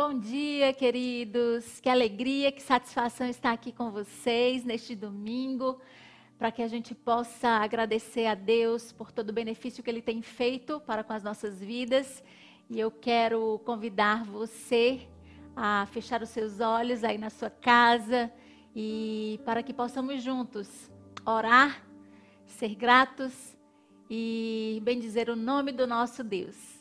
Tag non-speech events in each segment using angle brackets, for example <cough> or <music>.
Bom dia, queridos. Que alegria, que satisfação estar aqui com vocês neste domingo, para que a gente possa agradecer a Deus por todo o benefício que Ele tem feito para com as nossas vidas. E eu quero convidar você a fechar os seus olhos aí na sua casa e para que possamos juntos orar, ser gratos e bendizer o nome do nosso Deus.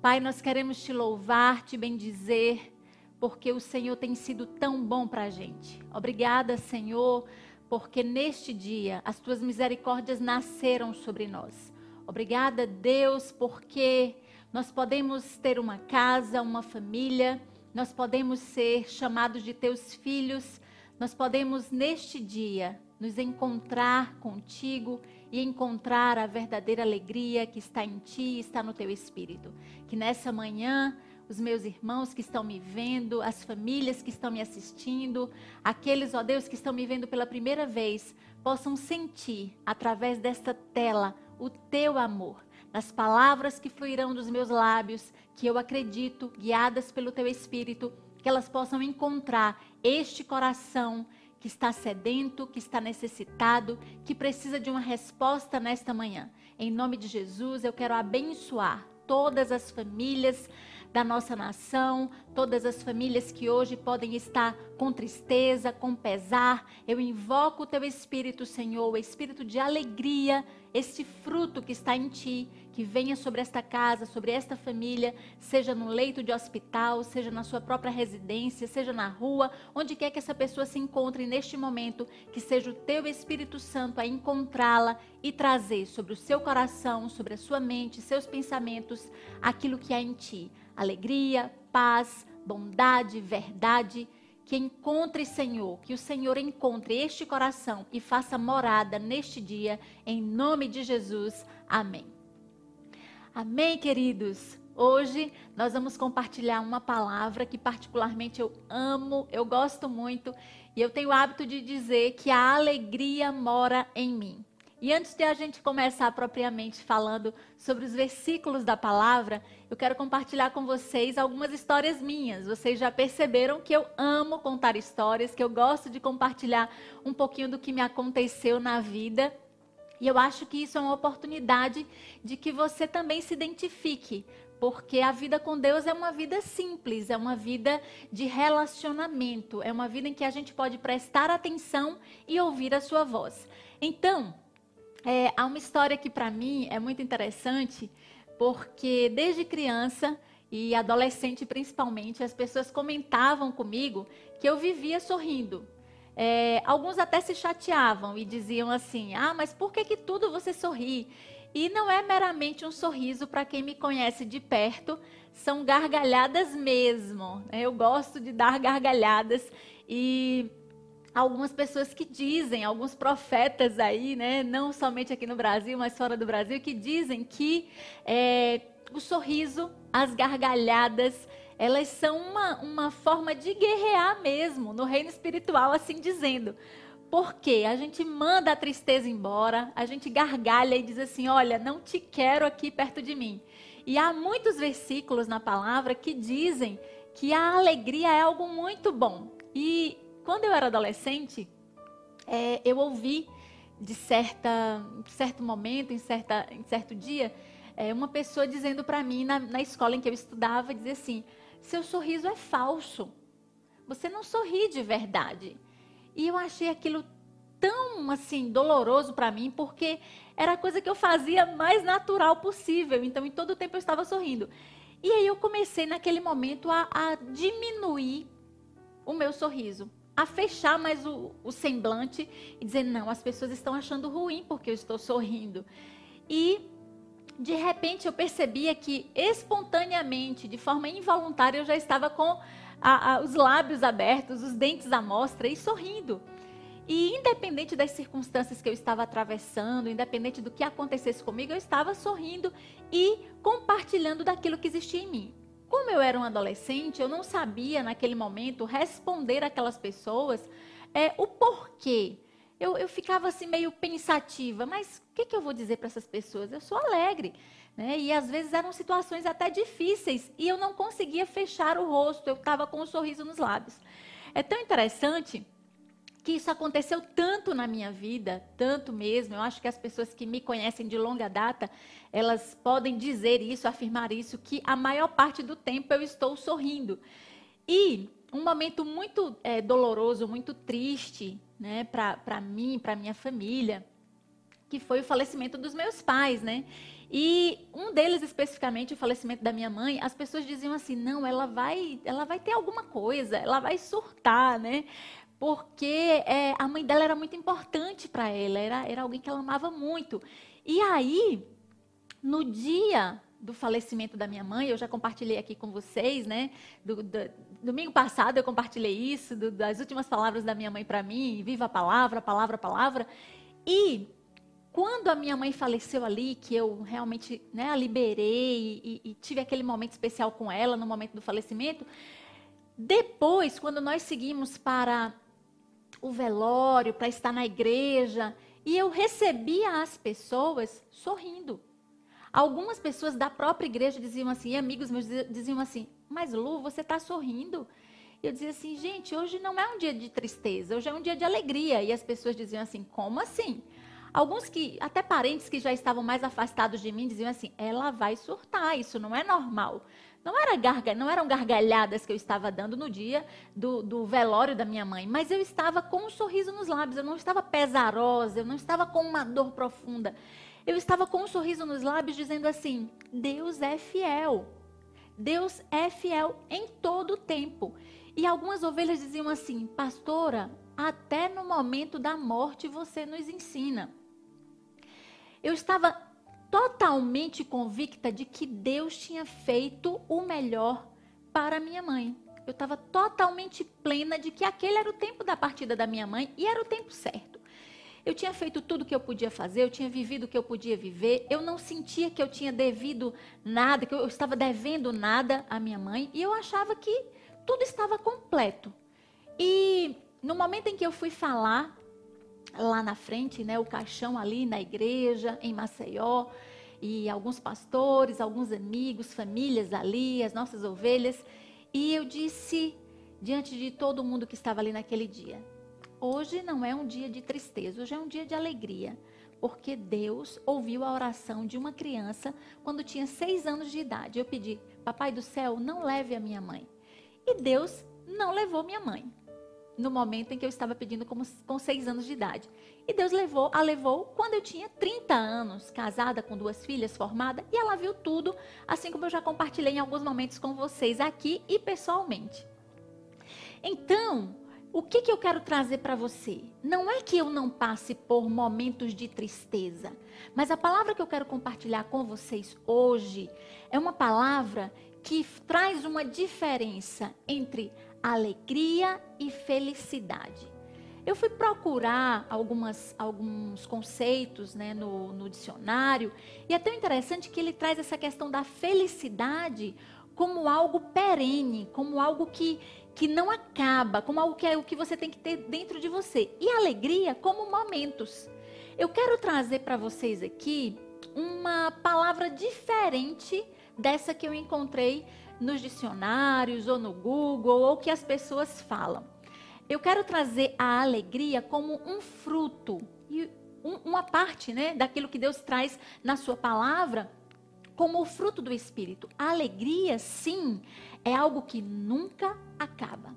Pai, nós queremos te louvar, te bendizer, porque o Senhor tem sido tão bom para a gente. Obrigada, Senhor, porque neste dia as tuas misericórdias nasceram sobre nós. Obrigada, Deus, porque nós podemos ter uma casa, uma família, nós podemos ser chamados de teus filhos, nós podemos neste dia nos encontrar contigo e encontrar a verdadeira alegria que está em ti está no teu espírito. Que nessa manhã os meus irmãos que estão me vendo, as famílias que estão me assistindo, aqueles, ó Deus, que estão me vendo pela primeira vez, possam sentir através desta tela o teu amor, nas palavras que fluirão dos meus lábios, que eu acredito, guiadas pelo teu espírito, que elas possam encontrar este coração que está sedento, que está necessitado, que precisa de uma resposta nesta manhã. Em nome de Jesus, eu quero abençoar todas as famílias da nossa nação, todas as famílias que hoje podem estar com tristeza, com pesar. Eu invoco o teu espírito, Senhor, o espírito de alegria, este fruto que está em ti, que venha sobre esta casa, sobre esta família, seja no leito de hospital, seja na sua própria residência, seja na rua, onde quer que essa pessoa se encontre neste momento, que seja o teu Espírito Santo a encontrá-la e trazer sobre o seu coração, sobre a sua mente, seus pensamentos, aquilo que há em ti: alegria, paz, bondade, verdade. Que encontre, Senhor, que o Senhor encontre este coração e faça morada neste dia, em nome de Jesus. Amém. Amém, queridos? Hoje nós vamos compartilhar uma palavra que particularmente eu amo, eu gosto muito e eu tenho o hábito de dizer que a alegria mora em mim. E antes de a gente começar propriamente falando sobre os versículos da palavra, eu quero compartilhar com vocês algumas histórias minhas. Vocês já perceberam que eu amo contar histórias, que eu gosto de compartilhar um pouquinho do que me aconteceu na vida e eu acho que isso é uma oportunidade de que você também se identifique, porque a vida com Deus é uma vida simples, é uma vida de relacionamento, é uma vida em que a gente pode prestar atenção e ouvir a sua voz. Então, é, há uma história que para mim é muito interessante, porque desde criança e adolescente principalmente, as pessoas comentavam comigo que eu vivia sorrindo. É, alguns até se chateavam e diziam assim: Ah, mas por que, que tudo você sorri? E não é meramente um sorriso para quem me conhece de perto, são gargalhadas mesmo. Né? Eu gosto de dar gargalhadas e algumas pessoas que dizem, alguns profetas aí, né, não somente aqui no Brasil, mas fora do Brasil, que dizem que é, o sorriso, as gargalhadas, elas são uma, uma forma de guerrear mesmo no reino espiritual, assim dizendo. Porque a gente manda a tristeza embora, a gente gargalha e diz assim: Olha, não te quero aqui perto de mim. E há muitos versículos na palavra que dizem que a alegria é algo muito bom. E quando eu era adolescente, é, eu ouvi de certa, em certo momento, em, certa, em certo dia, é, uma pessoa dizendo para mim na, na escola em que eu estudava, dizer assim: seu sorriso é falso. Você não sorri de verdade. E eu achei aquilo tão assim doloroso para mim, porque era a coisa que eu fazia mais natural possível. Então, em todo o tempo eu estava sorrindo. E aí eu comecei naquele momento a, a diminuir o meu sorriso, a fechar mais o, o, semblante e dizer não, as pessoas estão achando ruim porque eu estou sorrindo. E de repente eu percebia que espontaneamente, de forma involuntária, eu já estava com a, a, os lábios abertos, os dentes à mostra e sorrindo. E independente das circunstâncias que eu estava atravessando, independente do que acontecesse comigo, eu estava sorrindo e compartilhando daquilo que existia em mim. Como eu era um adolescente, eu não sabia naquele momento responder aquelas pessoas é, o porquê eu, eu ficava assim meio pensativa, mas o que, que eu vou dizer para essas pessoas? Eu sou alegre. Né? E às vezes eram situações até difíceis e eu não conseguia fechar o rosto, eu estava com um sorriso nos lábios. É tão interessante que isso aconteceu tanto na minha vida, tanto mesmo. Eu acho que as pessoas que me conhecem de longa data, elas podem dizer isso, afirmar isso, que a maior parte do tempo eu estou sorrindo. E um momento muito é, doloroso, muito triste, né, para mim, para minha família, que foi o falecimento dos meus pais, né? E um deles especificamente, o falecimento da minha mãe, as pessoas diziam assim: "Não, ela vai, ela vai ter alguma coisa, ela vai surtar, né? Porque é, a mãe dela era muito importante para ela, era, era alguém que ela amava muito. E aí, no dia do falecimento da minha mãe, eu já compartilhei aqui com vocês, né? Do, do, domingo passado eu compartilhei isso, do, das últimas palavras da minha mãe para mim, viva a palavra, palavra, palavra. E quando a minha mãe faleceu ali, que eu realmente né, a liberei e, e, tive aquele momento especial com ela no momento do falecimento, depois, quando nós seguimos para o velório, para estar na igreja, e eu recebia as pessoas sorrindo. Algumas pessoas da própria igreja diziam assim, amigos meus diziam assim, mas Lu, você está sorrindo? Eu dizia assim, gente, hoje não é um dia de tristeza, hoje é um dia de alegria. E as pessoas diziam assim, como assim? Alguns que, até parentes que já estavam mais afastados de mim, diziam assim, ela vai surtar, isso não é normal. Não, era garga, não eram gargalhadas que eu estava dando no dia do, do velório da minha mãe, mas eu estava com um sorriso nos lábios, eu não estava pesarosa, eu não estava com uma dor profunda. Eu estava com um sorriso nos lábios dizendo assim: Deus é fiel. Deus é fiel em todo o tempo. E algumas ovelhas diziam assim: Pastora, até no momento da morte você nos ensina. Eu estava totalmente convicta de que Deus tinha feito o melhor para minha mãe. Eu estava totalmente plena de que aquele era o tempo da partida da minha mãe e era o tempo certo. Eu tinha feito tudo o que eu podia fazer, eu tinha vivido o que eu podia viver, eu não sentia que eu tinha devido nada, que eu estava devendo nada à minha mãe, e eu achava que tudo estava completo. E no momento em que eu fui falar lá na frente, né, o caixão ali na igreja, em Maceió, e alguns pastores, alguns amigos, famílias ali, as nossas ovelhas. E eu disse diante de todo mundo que estava ali naquele dia: hoje não é um dia de tristeza, hoje é um dia de alegria. Porque Deus ouviu a oração de uma criança quando tinha seis anos de idade. Eu pedi, Papai do céu, não leve a minha mãe. E Deus não levou minha mãe no momento em que eu estava pedindo como, com seis anos de idade. E Deus levou, a levou quando eu tinha 30 anos, casada com duas filhas, formada, e ela viu tudo, assim como eu já compartilhei em alguns momentos com vocês aqui e pessoalmente. Então, o que, que eu quero trazer para você? Não é que eu não passe por momentos de tristeza, mas a palavra que eu quero compartilhar com vocês hoje é uma palavra que traz uma diferença entre alegria e felicidade. Eu fui procurar algumas, alguns conceitos né, no, no dicionário e é tão interessante que ele traz essa questão da felicidade como algo perene, como algo que, que não acaba, como algo que é o que você tem que ter dentro de você. E alegria como momentos. Eu quero trazer para vocês aqui uma palavra diferente dessa que eu encontrei nos dicionários ou no Google ou que as pessoas falam. Eu quero trazer a alegria como um fruto e um, uma parte, né, daquilo que Deus traz na sua palavra como o fruto do espírito. A alegria, sim, é algo que nunca acaba.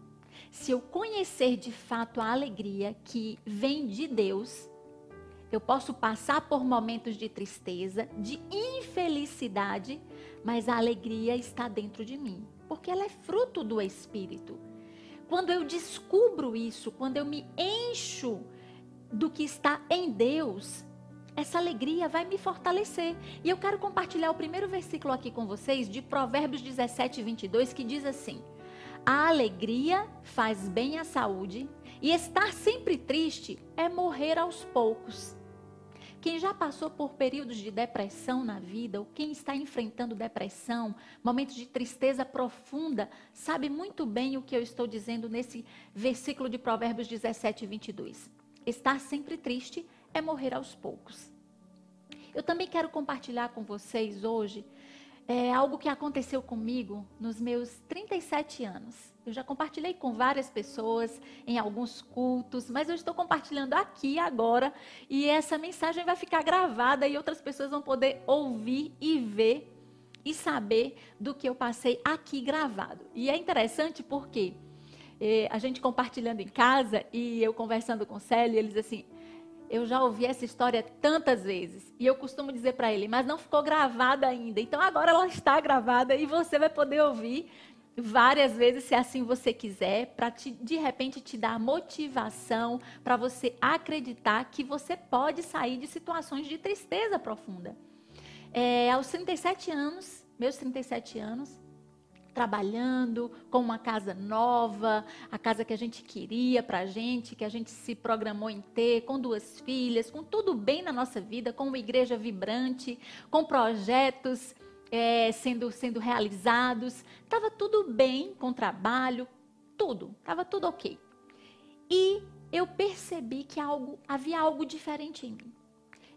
Se eu conhecer de fato a alegria que vem de Deus, eu posso passar por momentos de tristeza, de infelicidade, mas a alegria está dentro de mim, porque ela é fruto do Espírito. Quando eu descubro isso, quando eu me encho do que está em Deus, essa alegria vai me fortalecer. E eu quero compartilhar o primeiro versículo aqui com vocês, de Provérbios 17, 22, que diz assim: A alegria faz bem à saúde, e estar sempre triste é morrer aos poucos. Quem já passou por períodos de depressão na vida, ou quem está enfrentando depressão, momentos de tristeza profunda, sabe muito bem o que eu estou dizendo nesse versículo de Provérbios 17, 22. Estar sempre triste é morrer aos poucos. Eu também quero compartilhar com vocês hoje é, algo que aconteceu comigo nos meus 37 anos. Eu já compartilhei com várias pessoas em alguns cultos, mas eu estou compartilhando aqui agora e essa mensagem vai ficar gravada e outras pessoas vão poder ouvir e ver e saber do que eu passei aqui gravado. E é interessante porque eh, a gente compartilhando em casa e eu conversando com Célio, ele diz assim: eu já ouvi essa história tantas vezes. E eu costumo dizer para ele, mas não ficou gravada ainda. Então agora ela está gravada e você vai poder ouvir várias vezes, se assim você quiser, para de repente te dar motivação para você acreditar que você pode sair de situações de tristeza profunda. É, aos 37 anos, meus 37 anos, trabalhando com uma casa nova, a casa que a gente queria para a gente, que a gente se programou em ter, com duas filhas, com tudo bem na nossa vida, com uma igreja vibrante, com projetos é, sendo, sendo realizados. Estava tudo bem com trabalho, tudo, estava tudo ok. E eu percebi que algo, havia algo diferente em mim.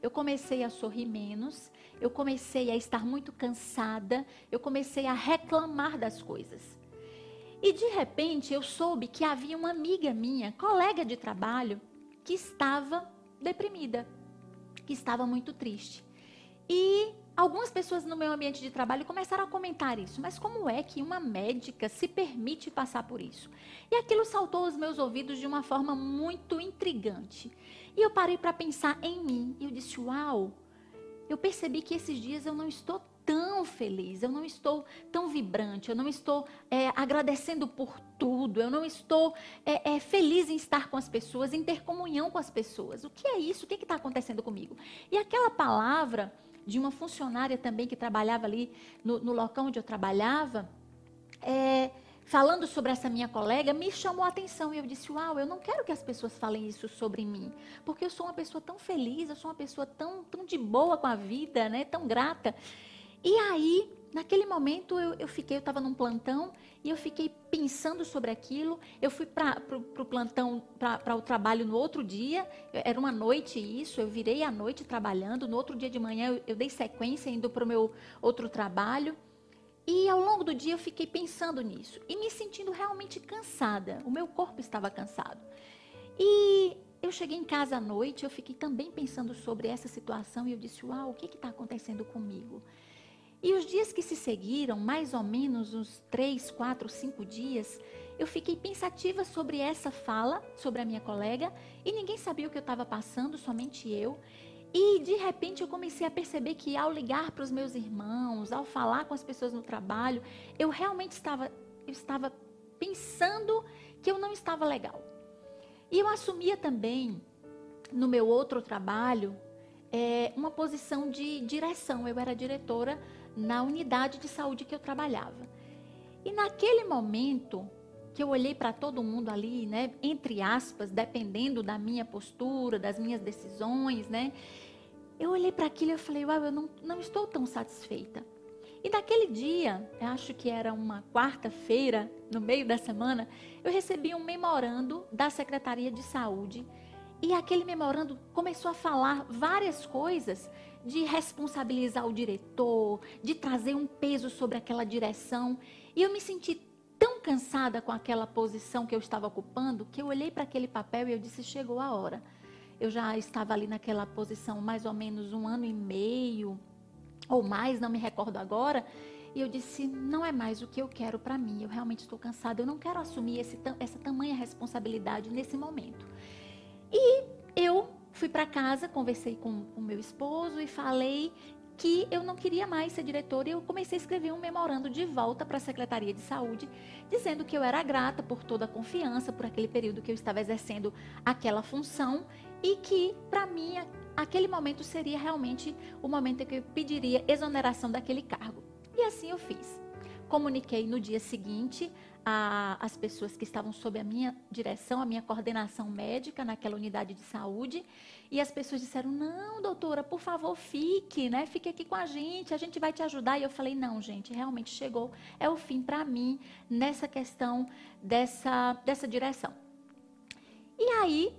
Eu comecei a sorrir menos, eu comecei a estar muito cansada, eu comecei a reclamar das coisas. E de repente eu soube que havia uma amiga minha, colega de trabalho, que estava deprimida, que estava muito triste. E algumas pessoas no meu ambiente de trabalho começaram a comentar isso. Mas como é que uma médica se permite passar por isso? E aquilo saltou aos meus ouvidos de uma forma muito intrigante. E eu parei para pensar em mim. E eu disse: Uau, eu percebi que esses dias eu não estou tão feliz, eu não estou tão vibrante, eu não estou é, agradecendo por tudo, eu não estou é, é, feliz em estar com as pessoas, em ter comunhão com as pessoas. O que é isso? O que está acontecendo comigo? E aquela palavra de uma funcionária também que trabalhava ali no, no local onde eu trabalhava, é, falando sobre essa minha colega, me chamou a atenção. E eu disse: Uau, eu não quero que as pessoas falem isso sobre mim. Porque eu sou uma pessoa tão feliz, eu sou uma pessoa tão, tão de boa com a vida, né? tão grata. E aí, naquele momento, eu, eu fiquei, eu estava num plantão e eu fiquei pensando sobre aquilo. Eu fui para o plantão, para o trabalho no outro dia. Era uma noite isso, eu virei à noite trabalhando. No outro dia de manhã, eu, eu dei sequência indo para o meu outro trabalho. E ao longo do dia eu fiquei pensando nisso e me sentindo realmente cansada. O meu corpo estava cansado. E eu cheguei em casa à noite, eu fiquei também pensando sobre essa situação e eu disse: Uau, o que está acontecendo comigo? E os dias que se seguiram, mais ou menos uns três, quatro, cinco dias, eu fiquei pensativa sobre essa fala, sobre a minha colega, e ninguém sabia o que eu estava passando, somente eu. E de repente eu comecei a perceber que ao ligar para os meus irmãos, ao falar com as pessoas no trabalho, eu realmente estava, eu estava pensando que eu não estava legal. E eu assumia também, no meu outro trabalho, é, uma posição de direção. Eu era diretora na unidade de saúde que eu trabalhava. E naquele momento, que eu olhei para todo mundo ali, né, entre aspas, dependendo da minha postura, das minhas decisões, né, eu olhei para aquilo e eu falei, uau, eu não, não estou tão satisfeita. E naquele dia, acho que era uma quarta-feira, no meio da semana, eu recebi um memorando da Secretaria de Saúde. E aquele memorando começou a falar várias coisas de responsabilizar o diretor, de trazer um peso sobre aquela direção. E eu me senti cansada com aquela posição que eu estava ocupando que eu olhei para aquele papel e eu disse: chegou a hora. Eu já estava ali naquela posição mais ou menos um ano e meio ou mais, não me recordo agora. E eu disse: não é mais o que eu quero para mim. Eu realmente estou cansada. Eu não quero assumir esse, essa tamanha responsabilidade nesse momento. E eu fui para casa, conversei com o meu esposo e falei que eu não queria mais ser diretora e eu comecei a escrever um memorando de volta para a Secretaria de Saúde, dizendo que eu era grata por toda a confiança, por aquele período que eu estava exercendo aquela função e que, para mim, aquele momento seria realmente o momento em que eu pediria exoneração daquele cargo. E assim eu fiz. Comuniquei no dia seguinte a, as pessoas que estavam sob a minha direção, a minha coordenação médica naquela unidade de saúde. E as pessoas disseram: Não, doutora, por favor, fique, né? Fique aqui com a gente, a gente vai te ajudar. E eu falei: Não, gente, realmente chegou, é o fim para mim nessa questão dessa, dessa direção. E aí,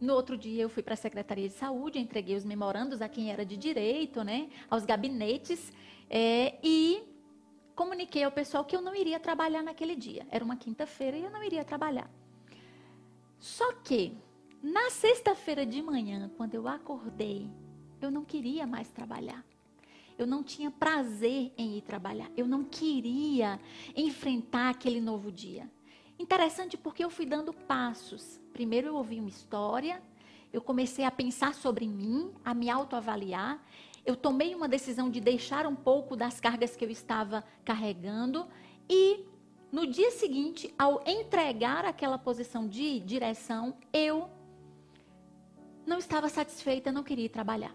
no outro dia eu fui para a Secretaria de Saúde, entreguei os memorandos a quem era de direito, né, aos gabinetes, é, e comuniquei ao pessoal que eu não iria trabalhar naquele dia. Era uma quinta-feira e eu não iria trabalhar. Só que, na sexta-feira de manhã, quando eu acordei, eu não queria mais trabalhar. Eu não tinha prazer em ir trabalhar. Eu não queria enfrentar aquele novo dia. Interessante porque eu fui dando passos. Primeiro eu ouvi uma história, eu comecei a pensar sobre mim, a me autoavaliar. Eu tomei uma decisão de deixar um pouco das cargas que eu estava carregando e no dia seguinte, ao entregar aquela posição de direção, eu não estava satisfeita, não queria trabalhar.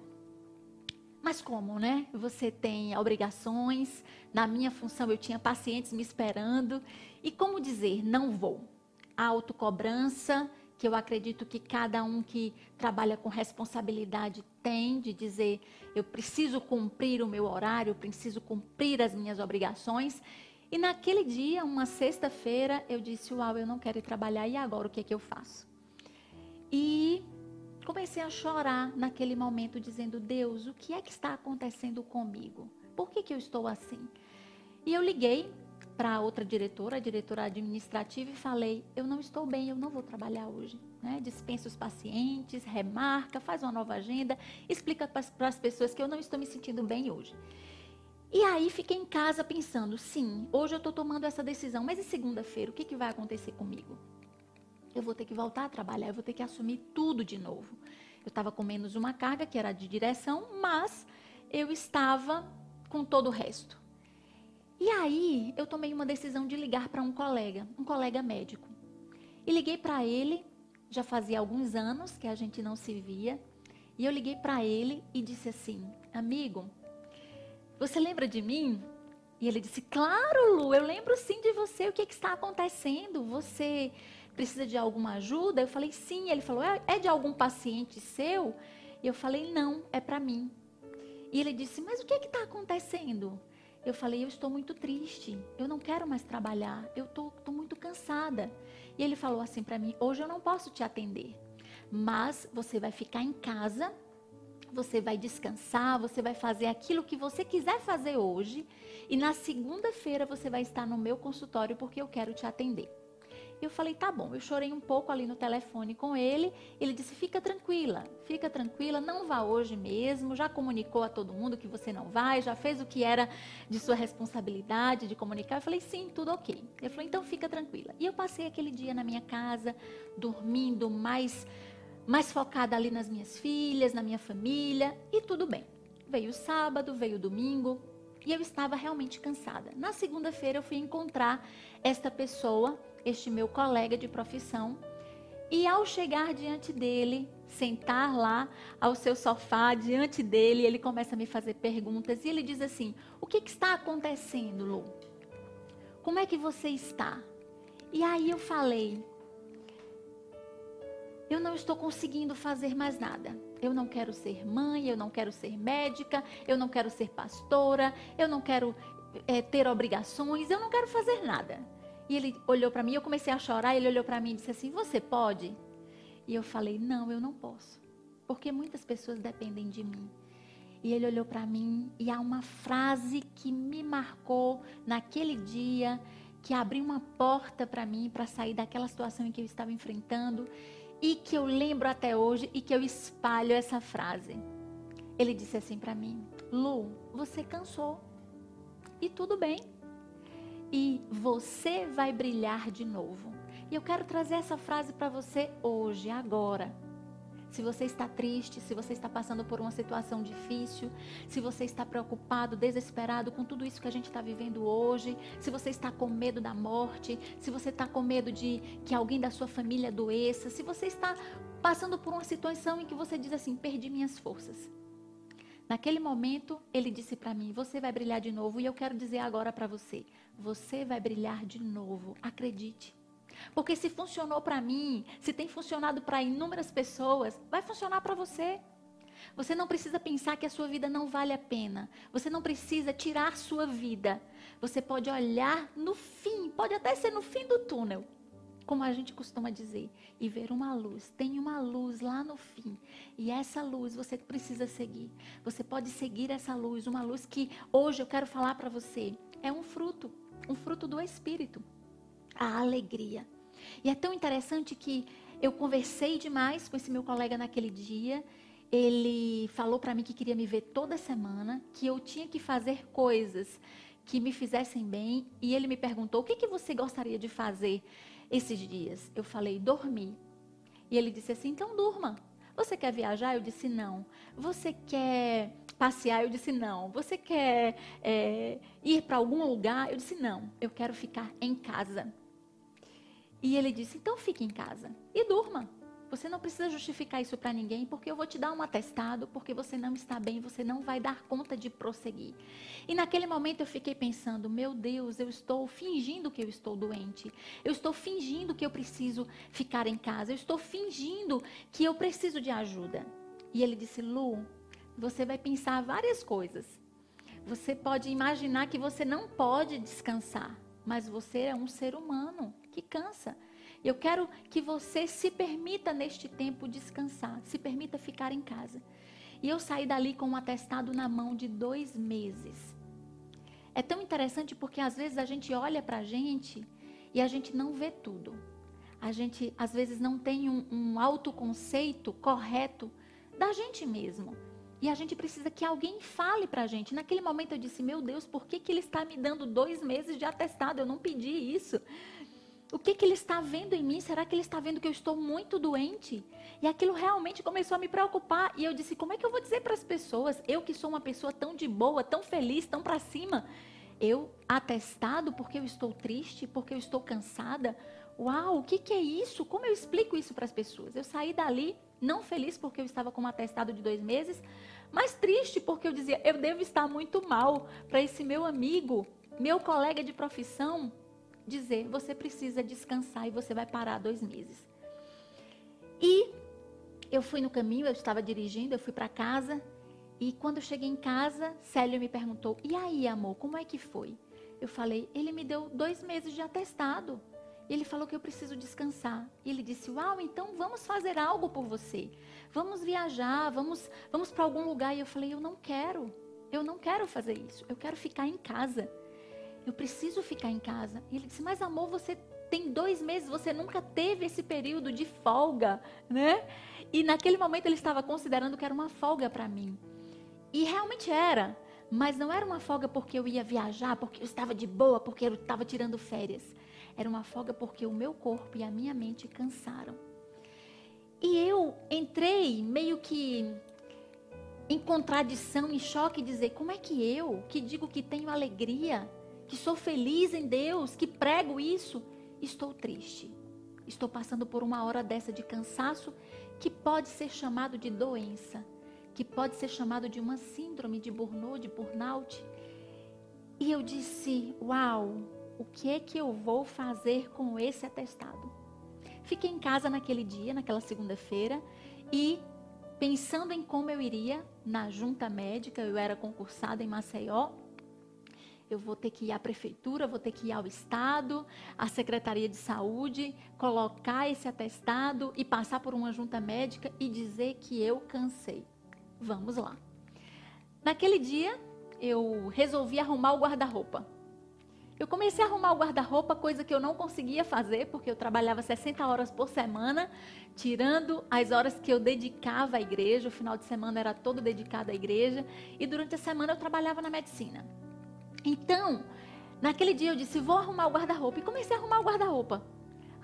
Mas como, né? Você tem obrigações, na minha função eu tinha pacientes me esperando. E como dizer, não vou? A autocobrança, que eu acredito que cada um que trabalha com responsabilidade tem, de dizer, eu preciso cumprir o meu horário, eu preciso cumprir as minhas obrigações. E naquele dia, uma sexta-feira, eu disse, uau, eu não quero ir trabalhar, e agora o que é que eu faço? E comecei a chorar naquele momento, dizendo: Deus, o que é que está acontecendo comigo? Por que, que eu estou assim? E eu liguei para outra diretora, a diretora administrativa, e falei: Eu não estou bem, eu não vou trabalhar hoje. Né? Dispensa os pacientes, remarca, faz uma nova agenda, explica para as pessoas que eu não estou me sentindo bem hoje. E aí fiquei em casa pensando: sim, hoje eu estou tomando essa decisão, mas e segunda-feira, o que, que vai acontecer comigo? eu vou ter que voltar a trabalhar, eu vou ter que assumir tudo de novo. Eu estava com menos uma carga, que era de direção, mas eu estava com todo o resto. E aí, eu tomei uma decisão de ligar para um colega, um colega médico. E liguei para ele, já fazia alguns anos que a gente não se via, e eu liguei para ele e disse assim: Amigo, você lembra de mim? E ele disse: Claro, Lu, eu lembro sim de você. O que, que está acontecendo? Você precisa de alguma ajuda? Eu falei, sim. Ele falou, é, é de algum paciente seu? E eu falei, não, é para mim. E ele disse, mas o que é está acontecendo? Eu falei, eu estou muito triste, eu não quero mais trabalhar, eu estou muito cansada. E ele falou assim para mim, hoje eu não posso te atender, mas você vai ficar em casa, você vai descansar, você vai fazer aquilo que você quiser fazer hoje, e na segunda-feira você vai estar no meu consultório porque eu quero te atender. E eu falei, tá bom. Eu chorei um pouco ali no telefone com ele. Ele disse, fica tranquila, fica tranquila, não vá hoje mesmo. Já comunicou a todo mundo que você não vai, já fez o que era de sua responsabilidade de comunicar. Eu falei, sim, tudo ok. Ele falou, então fica tranquila. E eu passei aquele dia na minha casa, dormindo mais, mais focada ali nas minhas filhas, na minha família, e tudo bem. Veio o sábado, veio o domingo, e eu estava realmente cansada. Na segunda-feira eu fui encontrar esta pessoa este meu colega de profissão. E ao chegar diante dele, sentar lá ao seu sofá diante dele, ele começa a me fazer perguntas e ele diz assim: O que, que está acontecendo, Lu? Como é que você está? E aí eu falei: Eu não estou conseguindo fazer mais nada. Eu não quero ser mãe, eu não quero ser médica, eu não quero ser pastora, eu não quero é, ter obrigações, eu não quero fazer nada. E ele olhou para mim, eu comecei a chorar, ele olhou para mim e disse assim: "Você pode?" E eu falei: "Não, eu não posso, porque muitas pessoas dependem de mim." E ele olhou para mim e há uma frase que me marcou naquele dia, que abriu uma porta para mim para sair daquela situação em que eu estava enfrentando e que eu lembro até hoje e que eu espalho essa frase. Ele disse assim para mim: "Lu, você cansou. E tudo bem e você vai brilhar de novo. E eu quero trazer essa frase para você hoje, agora. Se você está triste, se você está passando por uma situação difícil, se você está preocupado, desesperado com tudo isso que a gente está vivendo hoje, se você está com medo da morte, se você está com medo de que alguém da sua família adoeça, se você está passando por uma situação em que você diz assim: perdi minhas forças. Naquele momento, ele disse para mim: Você vai brilhar de novo. E eu quero dizer agora para você: você vai brilhar de novo. Acredite. Porque se funcionou para mim, se tem funcionado para inúmeras pessoas, vai funcionar para você. Você não precisa pensar que a sua vida não vale a pena. Você não precisa tirar sua vida. Você pode olhar no fim, pode até ser no fim do túnel. como a gente costuma dizer, e ver uma luz. Tem uma luz lá no fim. E essa luz você precisa seguir. Você pode seguir essa luz, uma luz que hoje eu quero falar para você. É um fruto, um fruto do Espírito. A alegria. E é tão interessante que eu conversei demais com esse meu colega naquele dia. Ele falou para mim que queria me ver toda semana, que eu tinha que fazer coisas que me fizessem bem. E ele me perguntou: o que, que você gostaria de fazer esses dias? Eu falei: dormir. E ele disse assim: então durma. Você quer viajar? Eu disse: não. Você quer passear? Eu disse: não. Você quer é, ir para algum lugar? Eu disse: não. Eu quero ficar em casa. E ele disse: então fique em casa e durma. Você não precisa justificar isso para ninguém, porque eu vou te dar um atestado, porque você não está bem, você não vai dar conta de prosseguir. E naquele momento eu fiquei pensando: meu Deus, eu estou fingindo que eu estou doente. Eu estou fingindo que eu preciso ficar em casa. Eu estou fingindo que eu preciso de ajuda. E ele disse: Lu, você vai pensar várias coisas. Você pode imaginar que você não pode descansar, mas você é um ser humano que cansa. Eu quero que você se permita neste tempo descansar, se permita ficar em casa. E eu saí dali com um atestado na mão de dois meses. É tão interessante porque às vezes a gente olha para a gente e a gente não vê tudo. A gente às vezes não tem um, um autoconceito correto da gente mesmo. E a gente precisa que alguém fale para a gente. Naquele momento eu disse: Meu Deus, por que, que ele está me dando dois meses de atestado? Eu não pedi isso. O que, que ele está vendo em mim? Será que ele está vendo que eu estou muito doente? E aquilo realmente começou a me preocupar. E eu disse: como é que eu vou dizer para as pessoas, eu que sou uma pessoa tão de boa, tão feliz, tão para cima, eu atestado porque eu estou triste, porque eu estou cansada? Uau, o que, que é isso? Como eu explico isso para as pessoas? Eu saí dali não feliz porque eu estava com um atestado de dois meses, mas triste porque eu dizia: eu devo estar muito mal para esse meu amigo, meu colega de profissão dizer: você precisa descansar e você vai parar dois meses. E eu fui no caminho, eu estava dirigindo, eu fui para casa. E quando eu cheguei em casa, Célio me perguntou: E aí, amor, como é que foi? Eu falei: Ele me deu dois meses de atestado. E ele falou que eu preciso descansar. E ele disse: Uau, então vamos fazer algo por você. Vamos viajar, vamos, vamos para algum lugar. E eu falei: Eu não quero. Eu não quero fazer isso. Eu quero ficar em casa. Eu preciso ficar em casa. E ele disse: Mas amor, você tem dois meses, você nunca teve esse período de folga, né? E naquele momento ele estava considerando que era uma folga para mim. E realmente era. Mas não era uma folga porque eu ia viajar, porque eu estava de boa, porque eu estava tirando férias. Era uma folga porque o meu corpo e a minha mente cansaram. E eu entrei meio que em contradição, em choque, dizer: como é que eu, que digo que tenho alegria, que sou feliz em Deus, que prego isso, estou triste. Estou passando por uma hora dessa de cansaço que pode ser chamado de doença, que pode ser chamado de uma síndrome de burnout, de burnout. E eu disse: Uau, o que é que eu vou fazer com esse atestado? Fiquei em casa naquele dia, naquela segunda-feira, e pensando em como eu iria na junta médica, eu era concursada em Maceió, eu vou ter que ir à prefeitura, vou ter que ir ao estado, à secretaria de saúde, colocar esse atestado e passar por uma junta médica e dizer que eu cansei. Vamos lá. Naquele dia, eu resolvi arrumar o guarda-roupa. Eu comecei a arrumar o guarda-roupa, coisa que eu não conseguia fazer, porque eu trabalhava 60 horas por semana, tirando as horas que eu dedicava à igreja. O final de semana era todo dedicado à igreja. E durante a semana eu trabalhava na medicina. Então, naquele dia eu disse, vou arrumar o guarda-roupa. E comecei a arrumar o guarda-roupa.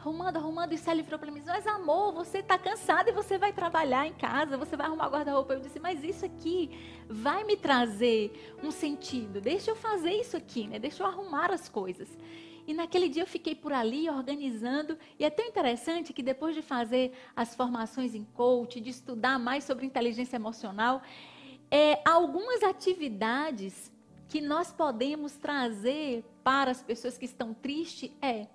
Arrumando, arrumando, e Célio virou para mim, mas amor, você está cansado e você vai trabalhar em casa, você vai arrumar guarda-roupa. Eu disse, mas isso aqui vai me trazer um sentido. Deixa eu fazer isso aqui, né? Deixa eu arrumar as coisas. E naquele dia eu fiquei por ali organizando. E é tão interessante que depois de fazer as formações em coach, de estudar mais sobre inteligência emocional, é, algumas atividades que nós podemos trazer para as pessoas que estão tristes é: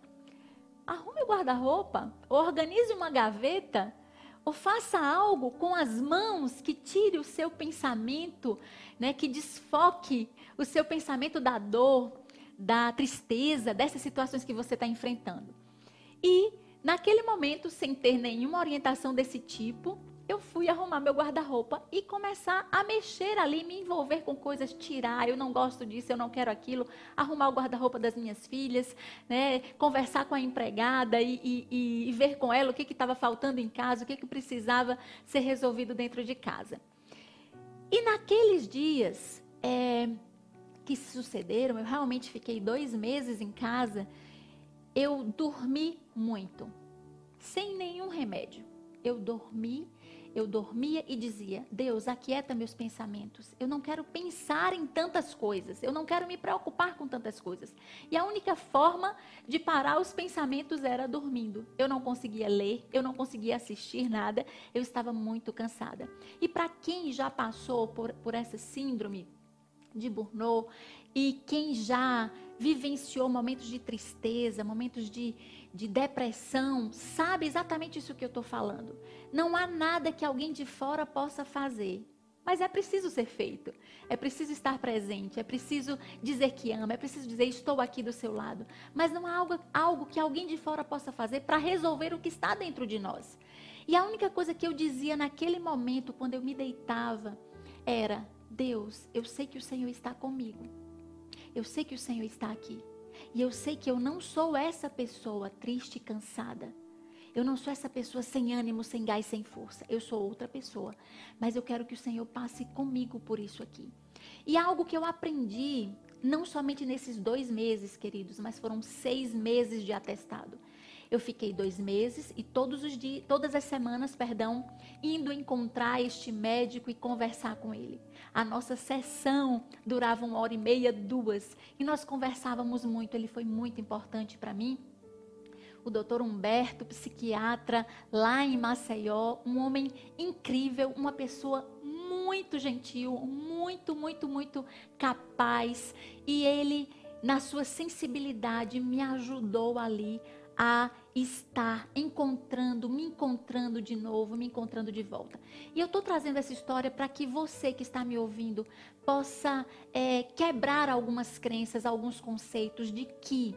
arrume o guarda-roupa, organize uma gaveta, ou faça algo com as mãos que tire o seu pensamento, né, que desfoque o seu pensamento da dor, da tristeza, dessas situações que você está enfrentando. E naquele momento, sem ter nenhuma orientação desse tipo, eu fui arrumar meu guarda-roupa e começar a mexer ali, me envolver com coisas, tirar, eu não gosto disso, eu não quero aquilo, arrumar o guarda-roupa das minhas filhas, né, conversar com a empregada e, e, e ver com ela o que estava faltando em casa, o que, que precisava ser resolvido dentro de casa. E naqueles dias é, que sucederam, eu realmente fiquei dois meses em casa, eu dormi muito, sem nenhum remédio. Eu dormi eu dormia e dizia: Deus, aquieta meus pensamentos. Eu não quero pensar em tantas coisas. Eu não quero me preocupar com tantas coisas. E a única forma de parar os pensamentos era dormindo. Eu não conseguia ler, eu não conseguia assistir nada. Eu estava muito cansada. E para quem já passou por, por essa síndrome de burnout e quem já vivenciou momentos de tristeza, momentos de de depressão, sabe exatamente isso que eu estou falando. Não há nada que alguém de fora possa fazer. Mas é preciso ser feito. É preciso estar presente. É preciso dizer que ama. É preciso dizer estou aqui do seu lado. Mas não há algo, algo que alguém de fora possa fazer para resolver o que está dentro de nós. E a única coisa que eu dizia naquele momento, quando eu me deitava, era: Deus, eu sei que o Senhor está comigo. Eu sei que o Senhor está aqui. E eu sei que eu não sou essa pessoa triste e cansada. Eu não sou essa pessoa sem ânimo, sem gás, sem força. Eu sou outra pessoa. Mas eu quero que o Senhor passe comigo por isso aqui. E algo que eu aprendi, não somente nesses dois meses, queridos, mas foram seis meses de atestado. Eu fiquei dois meses e todos os dias, todas as semanas, perdão, indo encontrar este médico e conversar com ele. A nossa sessão durava uma hora e meia, duas, e nós conversávamos muito. Ele foi muito importante para mim. O doutor Humberto, psiquiatra lá em Maceió, um homem incrível, uma pessoa muito gentil, muito, muito, muito capaz. E ele, na sua sensibilidade, me ajudou ali a estar encontrando, me encontrando de novo, me encontrando de volta. E eu estou trazendo essa história para que você que está me ouvindo possa é, quebrar algumas crenças, alguns conceitos de que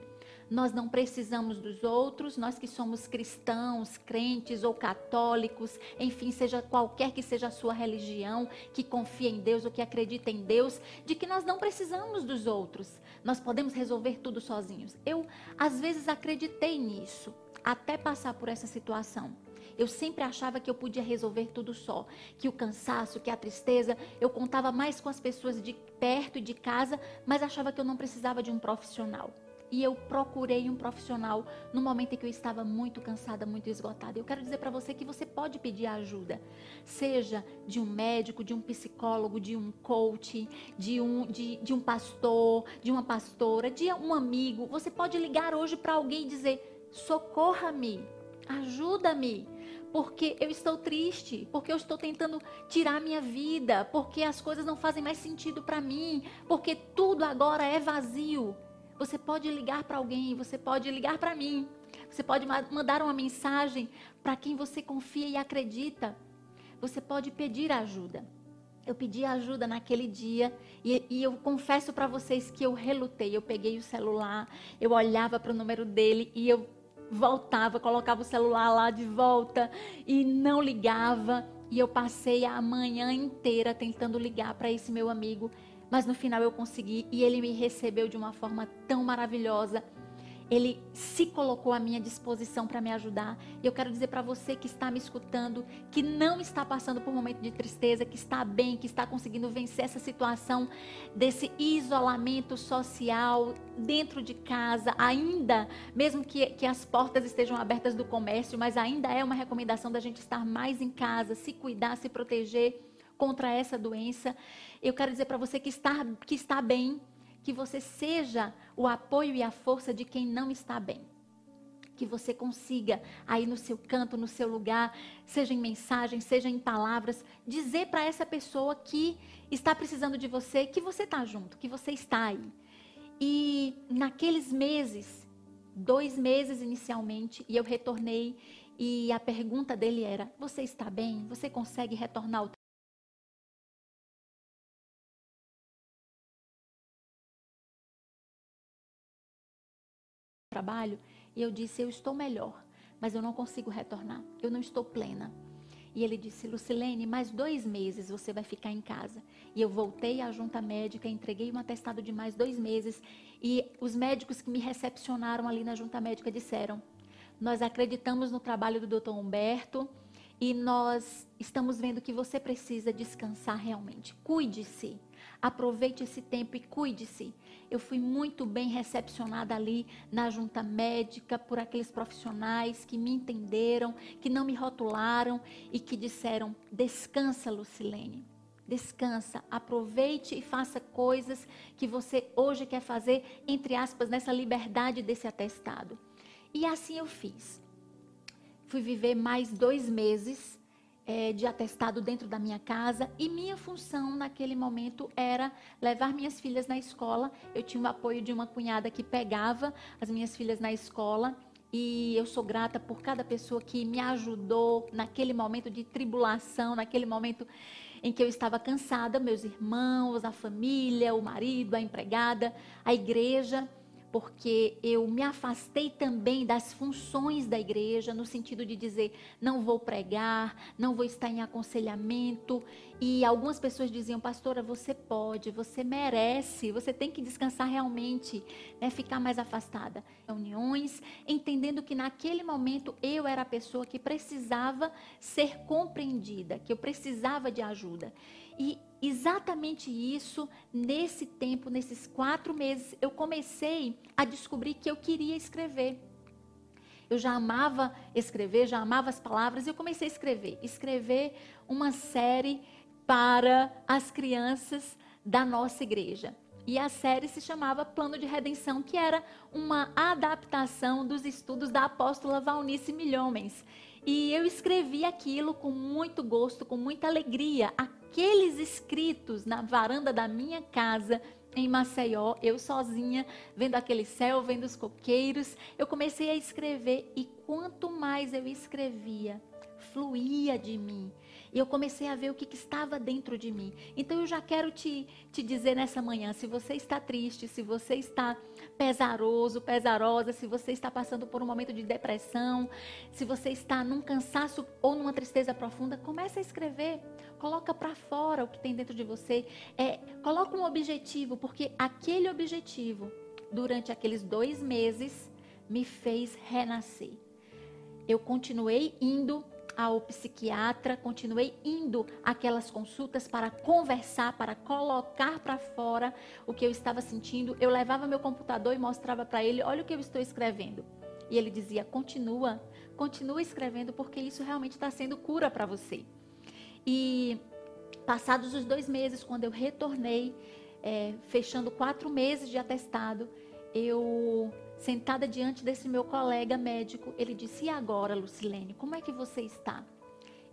nós não precisamos dos outros, nós que somos cristãos, crentes ou católicos, enfim, seja qualquer que seja a sua religião, que confia em Deus ou que acredita em Deus, de que nós não precisamos dos outros. Nós podemos resolver tudo sozinhos. Eu, às vezes, acreditei nisso, até passar por essa situação. Eu sempre achava que eu podia resolver tudo só, que o cansaço, que a tristeza, eu contava mais com as pessoas de perto e de casa, mas achava que eu não precisava de um profissional. E eu procurei um profissional no momento em que eu estava muito cansada, muito esgotada. Eu quero dizer para você que você pode pedir ajuda, seja de um médico, de um psicólogo, de um coach, de um, de, de um pastor, de uma pastora, de um amigo. Você pode ligar hoje para alguém e dizer: socorra-me, ajuda-me porque eu estou triste, porque eu estou tentando tirar minha vida, porque as coisas não fazem mais sentido para mim, porque tudo agora é vazio. Você pode ligar para alguém, você pode ligar para mim. Você pode mandar uma mensagem para quem você confia e acredita. Você pode pedir ajuda. Eu pedi ajuda naquele dia e, e eu confesso para vocês que eu relutei. Eu peguei o celular, eu olhava para o número dele e eu voltava, colocava o celular lá de volta e não ligava. E eu passei a manhã inteira tentando ligar para esse meu amigo mas no final eu consegui e ele me recebeu de uma forma tão maravilhosa. Ele se colocou à minha disposição para me ajudar. E eu quero dizer para você que está me escutando, que não está passando por um momento de tristeza, que está bem, que está conseguindo vencer essa situação desse isolamento social dentro de casa, ainda, mesmo que, que as portas estejam abertas do comércio, mas ainda é uma recomendação da gente estar mais em casa, se cuidar, se proteger contra essa doença. Eu quero dizer para você que está, que está bem, que você seja o apoio e a força de quem não está bem. Que você consiga, aí no seu canto, no seu lugar, seja em mensagem, seja em palavras, dizer para essa pessoa que está precisando de você, que você está junto, que você está aí. E naqueles meses, dois meses inicialmente, e eu retornei, e a pergunta dele era: Você está bem? Você consegue retornar ao trabalho? E eu disse: Eu estou melhor, mas eu não consigo retornar. Eu não estou plena. E ele disse: Lucilene, mais dois meses você vai ficar em casa. E eu voltei à junta médica, entreguei um atestado de mais dois meses. E os médicos que me recepcionaram ali na junta médica disseram: Nós acreditamos no trabalho do doutor Humberto e nós estamos vendo que você precisa descansar realmente. Cuide-se. Aproveite esse tempo e cuide-se. Eu fui muito bem recepcionada ali na junta médica por aqueles profissionais que me entenderam, que não me rotularam e que disseram: descansa, Lucilene. Descansa, aproveite e faça coisas que você hoje quer fazer, entre aspas, nessa liberdade desse atestado. E assim eu fiz. Fui viver mais dois meses é, de atestado dentro da minha casa e minha função naquele momento era levar minhas filhas na escola. Eu tinha o apoio de uma cunhada que pegava as minhas filhas na escola e eu sou grata por cada pessoa que me ajudou naquele momento de tribulação, naquele momento em que eu estava cansada, meus irmãos, a família, o marido, a empregada, a igreja porque eu me afastei também das funções da igreja, no sentido de dizer, não vou pregar, não vou estar em aconselhamento. E algumas pessoas diziam, pastora, você pode, você merece, você tem que descansar realmente, né, ficar mais afastada. Reuniões, entendendo que naquele momento eu era a pessoa que precisava ser compreendida, que eu precisava de ajuda. E exatamente isso, nesse tempo, nesses quatro meses, eu comecei a descobrir que eu queria escrever. Eu já amava escrever, já amava as palavras, e eu comecei a escrever. Escrever uma série para as crianças da nossa igreja. E a série se chamava Plano de Redenção, que era uma adaptação dos estudos da apóstola Valnice Milhomens. E eu escrevi aquilo com muito gosto, com muita alegria aqueles escritos na varanda da minha casa em Maceió, eu sozinha, vendo aquele céu, vendo os coqueiros, eu comecei a escrever e quanto mais eu escrevia, fluía de mim e eu comecei a ver o que, que, estava dentro de mim. Então eu já quero te, te dizer nessa manhã: se você está triste, se você está pesaroso, pesarosa, se você está passando por um momento de depressão, se você está num cansaço ou numa tristeza profunda, comece a escrever. Coloca para fora o que tem dentro de você. É, coloca um objetivo, porque aquele objetivo, durante aqueles dois meses, me fez renascer. Eu continuei indo ao psiquiatra, continuei indo aquelas consultas para conversar, para colocar para fora o que eu estava sentindo. Eu levava meu computador e mostrava para ele: olha o que eu estou escrevendo. E ele dizia: continua, continua escrevendo, porque isso realmente está sendo cura para você. E passados os dois meses, quando eu retornei, é, fechando quatro meses de atestado, eu sentada diante desse meu colega médico, ele disse: E agora, Lucilene, como é que você está?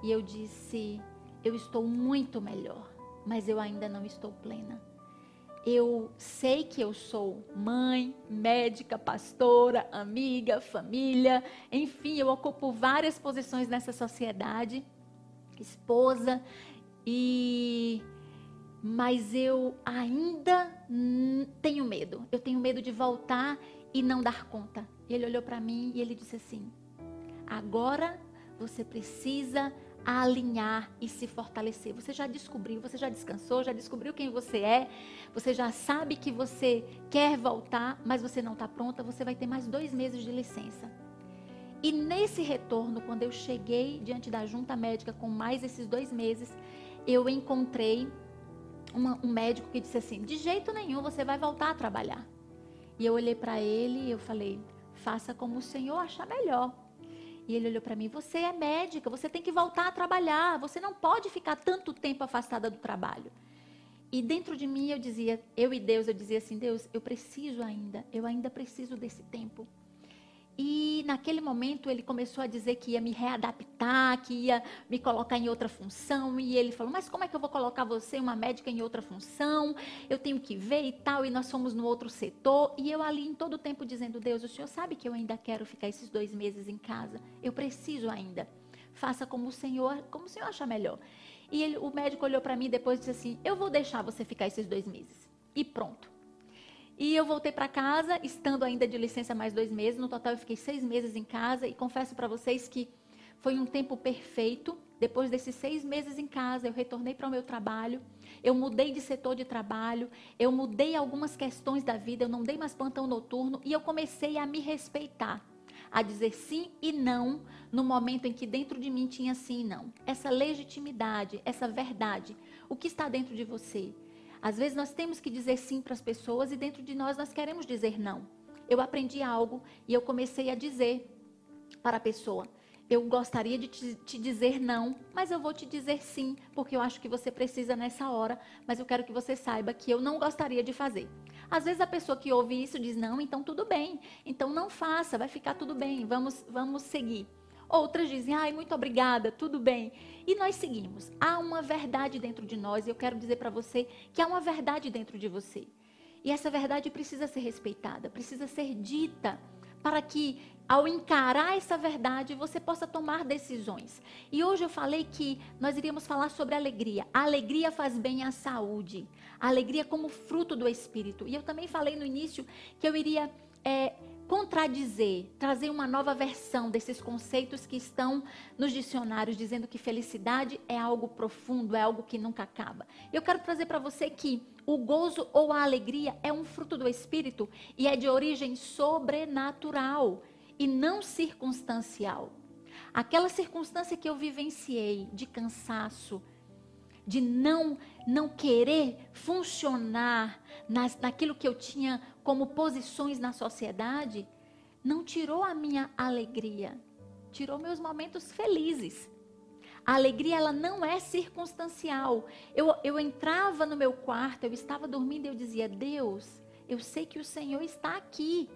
E eu disse: Eu estou muito melhor, mas eu ainda não estou plena. Eu sei que eu sou mãe, médica, pastora, amiga, família, enfim, eu ocupo várias posições nessa sociedade, esposa, e mas eu ainda tenho medo. Eu tenho medo de voltar e não dar conta. Ele olhou para mim e ele disse assim: Agora você precisa alinhar e se fortalecer. Você já descobriu, você já descansou, já descobriu quem você é, você já sabe que você quer voltar, mas você não está pronta. Você vai ter mais dois meses de licença. E nesse retorno, quando eu cheguei diante da junta médica com mais esses dois meses, eu encontrei uma, um médico que disse assim: de jeito nenhum você vai voltar a trabalhar. E eu olhei para ele e eu falei: faça como o Senhor achar melhor. E ele olhou para mim: você é médica, você tem que voltar a trabalhar, você não pode ficar tanto tempo afastada do trabalho. E dentro de mim eu dizia, eu e Deus, eu dizia assim: Deus, eu preciso ainda, eu ainda preciso desse tempo. E naquele momento ele começou a dizer que ia me readaptar, que ia me colocar em outra função. E ele falou: Mas como é que eu vou colocar você, uma médica, em outra função? Eu tenho que ver e tal. E nós fomos no outro setor. E eu ali em todo o tempo dizendo: Deus, o senhor sabe que eu ainda quero ficar esses dois meses em casa. Eu preciso ainda. Faça como o senhor, como o senhor achar melhor. E ele, o médico olhou para mim depois e disse assim: Eu vou deixar você ficar esses dois meses. E pronto. E eu voltei para casa, estando ainda de licença mais dois meses. No total, eu fiquei seis meses em casa. E confesso para vocês que foi um tempo perfeito. Depois desses seis meses em casa, eu retornei para o meu trabalho. Eu mudei de setor de trabalho. Eu mudei algumas questões da vida. Eu não dei mais plantão noturno. E eu comecei a me respeitar. A dizer sim e não no momento em que dentro de mim tinha sim e não. Essa legitimidade, essa verdade. O que está dentro de você? Às vezes nós temos que dizer sim para as pessoas e dentro de nós nós queremos dizer não. Eu aprendi algo e eu comecei a dizer para a pessoa: eu gostaria de te, te, dizer não, mas eu vou te dizer sim, porque eu acho que você precisa nessa hora, mas eu quero que você saiba que eu não gostaria de fazer. Às vezes a pessoa que ouve isso diz não, então tudo bem, então não faça, vai ficar tudo bem, vamos, vamos seguir. Outras dizem, ai, muito obrigada, tudo bem. E nós seguimos. Há uma verdade dentro de nós, e eu quero dizer para você que há uma verdade dentro de você. E essa verdade precisa ser respeitada, precisa ser dita, para que ao encarar essa verdade, você possa tomar decisões. E hoje eu falei que nós iríamos falar sobre alegria. A alegria faz bem à saúde. A alegria como fruto do Espírito. E eu também falei no início que eu iria é, contradizer, trazer uma nova versão desses conceitos que estão nos dicionários, dizendo que felicidade é algo profundo, é algo que nunca acaba. Eu quero trazer para você que o gozo ou a alegria é um fruto do espírito e é de origem sobrenatural e não circunstancial. Aquela circunstância que eu vivenciei de cansaço, de não não querer funcionar nas, naquilo que eu tinha como posições na sociedade, não tirou a minha alegria, tirou meus momentos felizes. A alegria, ela não é circunstancial. Eu, eu entrava no meu quarto, eu estava dormindo e eu dizia: Deus, eu sei que o Senhor está aqui.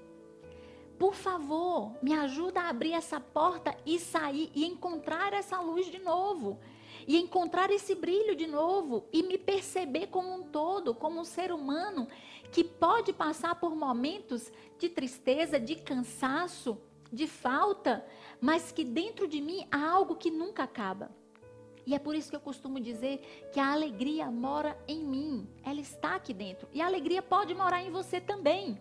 Por favor, me ajuda a abrir essa porta e sair e encontrar essa luz de novo e encontrar esse brilho de novo e me perceber como um todo, como um ser humano que pode passar por momentos de tristeza, de cansaço, de falta, mas que dentro de mim há algo que nunca acaba. E é por isso que eu costumo dizer que a alegria mora em mim. Ela está aqui dentro. E a alegria pode morar em você também.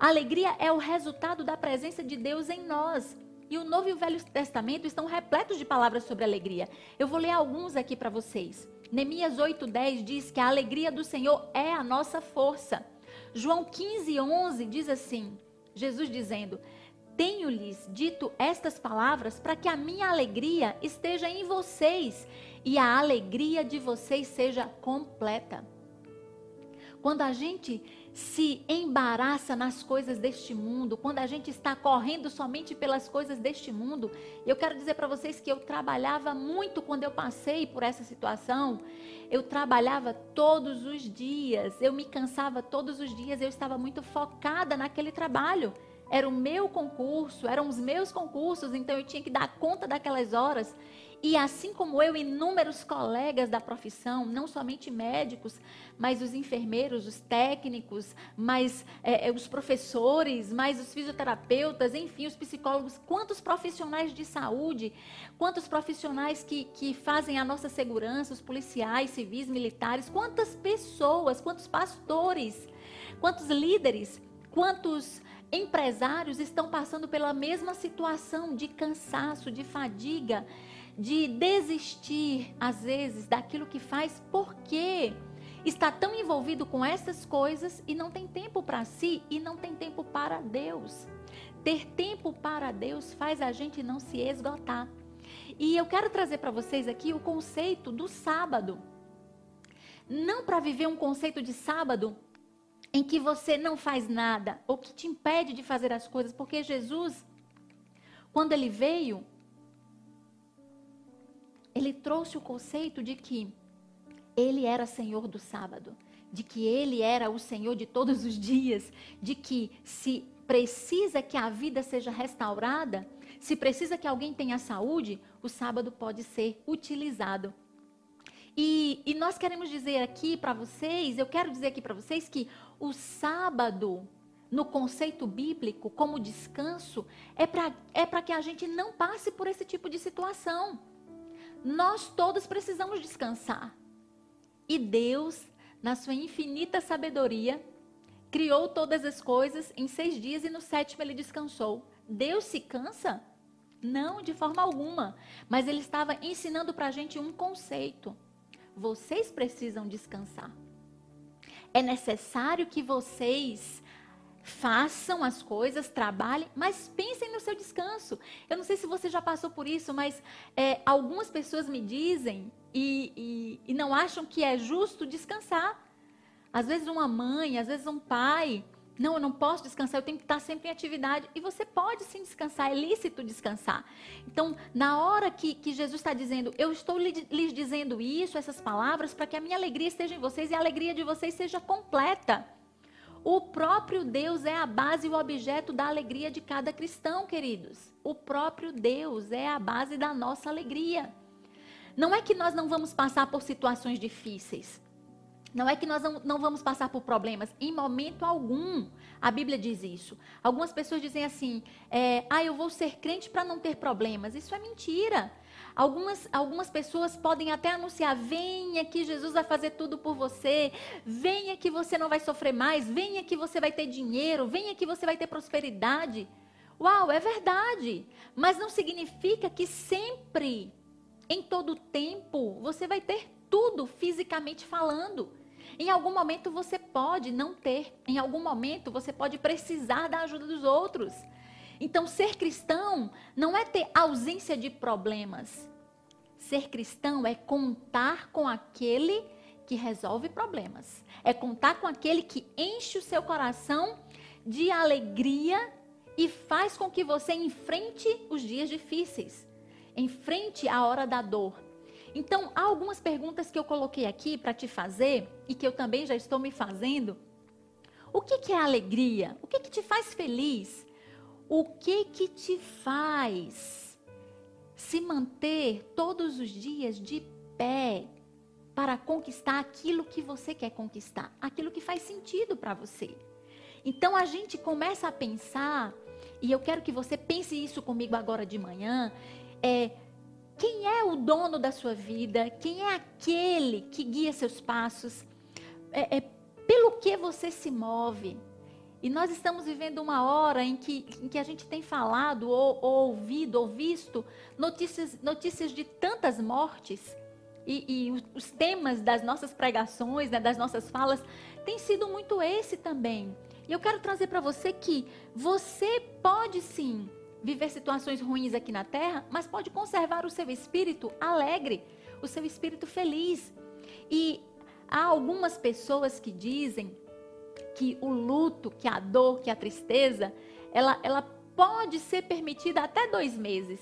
A alegria é o resultado da presença de Deus em nós. E o Novo e o Velho Testamento estão repletos de palavras sobre alegria. Eu vou ler alguns aqui para vocês. Neemias 8:10 diz que a alegria do Senhor é a nossa força. João 15:11 diz assim: Jesus dizendo: Tenho-lhes dito estas palavras para que a minha alegria esteja em vocês e a alegria de vocês seja completa. Quando a gente se embaraça nas coisas deste mundo, quando a gente está correndo somente pelas coisas deste mundo, eu quero dizer para vocês que eu trabalhava muito quando eu passei por essa situação. Eu trabalhava todos os dias, eu me cansava todos os dias, eu estava muito focada naquele trabalho. Era o meu concurso, eram os meus concursos, então eu tinha que dar conta daquelas horas. E assim como eu, inúmeros colegas da profissão, não somente médicos, mas os enfermeiros, os técnicos, mas é, é, os professores, mais os fisioterapeutas, enfim, os psicólogos, quantos profissionais de saúde, quantos profissionais que, que fazem a nossa segurança, os policiais, civis, militares, quantas pessoas, quantos pastores, quantos líderes, quantos empresários estão passando pela mesma situação de cansaço, de fadiga de desistir, às vezes, daquilo que faz, porque está tão envolvido com essas coisas e não tem tempo para si e não tem tempo para Deus. Ter tempo para Deus faz a gente não se esgotar. E eu quero trazer para vocês aqui o conceito do sábado. Não para viver um conceito de sábado em que você não faz nada ou que te impede de fazer as coisas, porque Jesus, quando ele veio, ele trouxe o conceito de que ele era Senhor do sábado, de que ele era o Senhor de todos os dias, de que se precisa que a vida seja restaurada, se precisa que alguém tenha saúde, o sábado pode ser utilizado. E, e nós queremos dizer aqui para vocês, eu quero dizer aqui para vocês que o sábado, no conceito bíblico, como descanso, é para é que a gente não passe por esse tipo de situação. Nós todos precisamos descansar. E Deus, na sua infinita sabedoria, criou todas as coisas em seis dias e no sétimo ele descansou. Deus se cansa? Não, de forma alguma. Mas ele estava ensinando para a gente um conceito. Vocês precisam descansar. É necessário que vocês façam as coisas, trabalhem, mas pensem no seu descanso. Eu não sei se você já passou por isso, mas é, algumas pessoas me dizem e, e, e não acham que é justo descansar. Às vezes uma mãe, às vezes um pai, não, eu não posso descansar, eu tenho que estar sempre em atividade. E você pode sim descansar, é lícito descansar. Então, na hora que, que Jesus está dizendo, eu estou lhes dizendo isso, essas palavras, para que a minha alegria esteja em vocês e a alegria de vocês seja completa. O próprio Deus é a base e o objeto da alegria de cada cristão, queridos. O próprio Deus é a base da nossa alegria. Não é que nós não vamos passar por situações difíceis. Não é que nós não, não vamos passar por problemas. Em momento algum, a Bíblia diz isso. Algumas pessoas dizem assim: é, ah, eu vou ser crente para não ter problemas. Isso é mentira. Algumas, algumas pessoas podem até anunciar: venha que Jesus vai fazer tudo por você, venha que você não vai sofrer mais, venha que você vai ter dinheiro, venha que você vai ter prosperidade. Uau, é verdade. Mas não significa que sempre, em todo tempo, você vai ter tudo fisicamente falando. Em algum momento você pode não ter, em algum momento você pode precisar da ajuda dos outros. Então, ser cristão não é ter ausência de problemas. Ser cristão é contar com aquele que resolve problemas. É contar com aquele que enche o seu coração de alegria e faz com que você enfrente os dias difíceis, enfrente a hora da dor. Então, há algumas perguntas que eu coloquei aqui para te fazer e que eu também já estou me fazendo. O que, que é alegria? O que, que te faz feliz? O que que te faz se manter todos os dias de pé para conquistar aquilo que você quer conquistar, aquilo que faz sentido para você? Então a gente começa a pensar, e eu quero que você pense isso comigo agora de manhã, é quem é o dono da sua vida? Quem é aquele que guia seus passos? É, é pelo que você se move? E nós estamos vivendo uma hora em que, em que a gente tem falado, ou, ou ouvido, ou visto notícias, notícias de tantas mortes. E, e os temas das nossas pregações, né, das nossas falas, tem sido muito esse também. E eu quero trazer para você que você pode sim viver situações ruins aqui na terra, mas pode conservar o seu espírito alegre, o seu espírito feliz. E há algumas pessoas que dizem que o luto, que a dor, que a tristeza, ela, ela pode ser permitida até dois meses.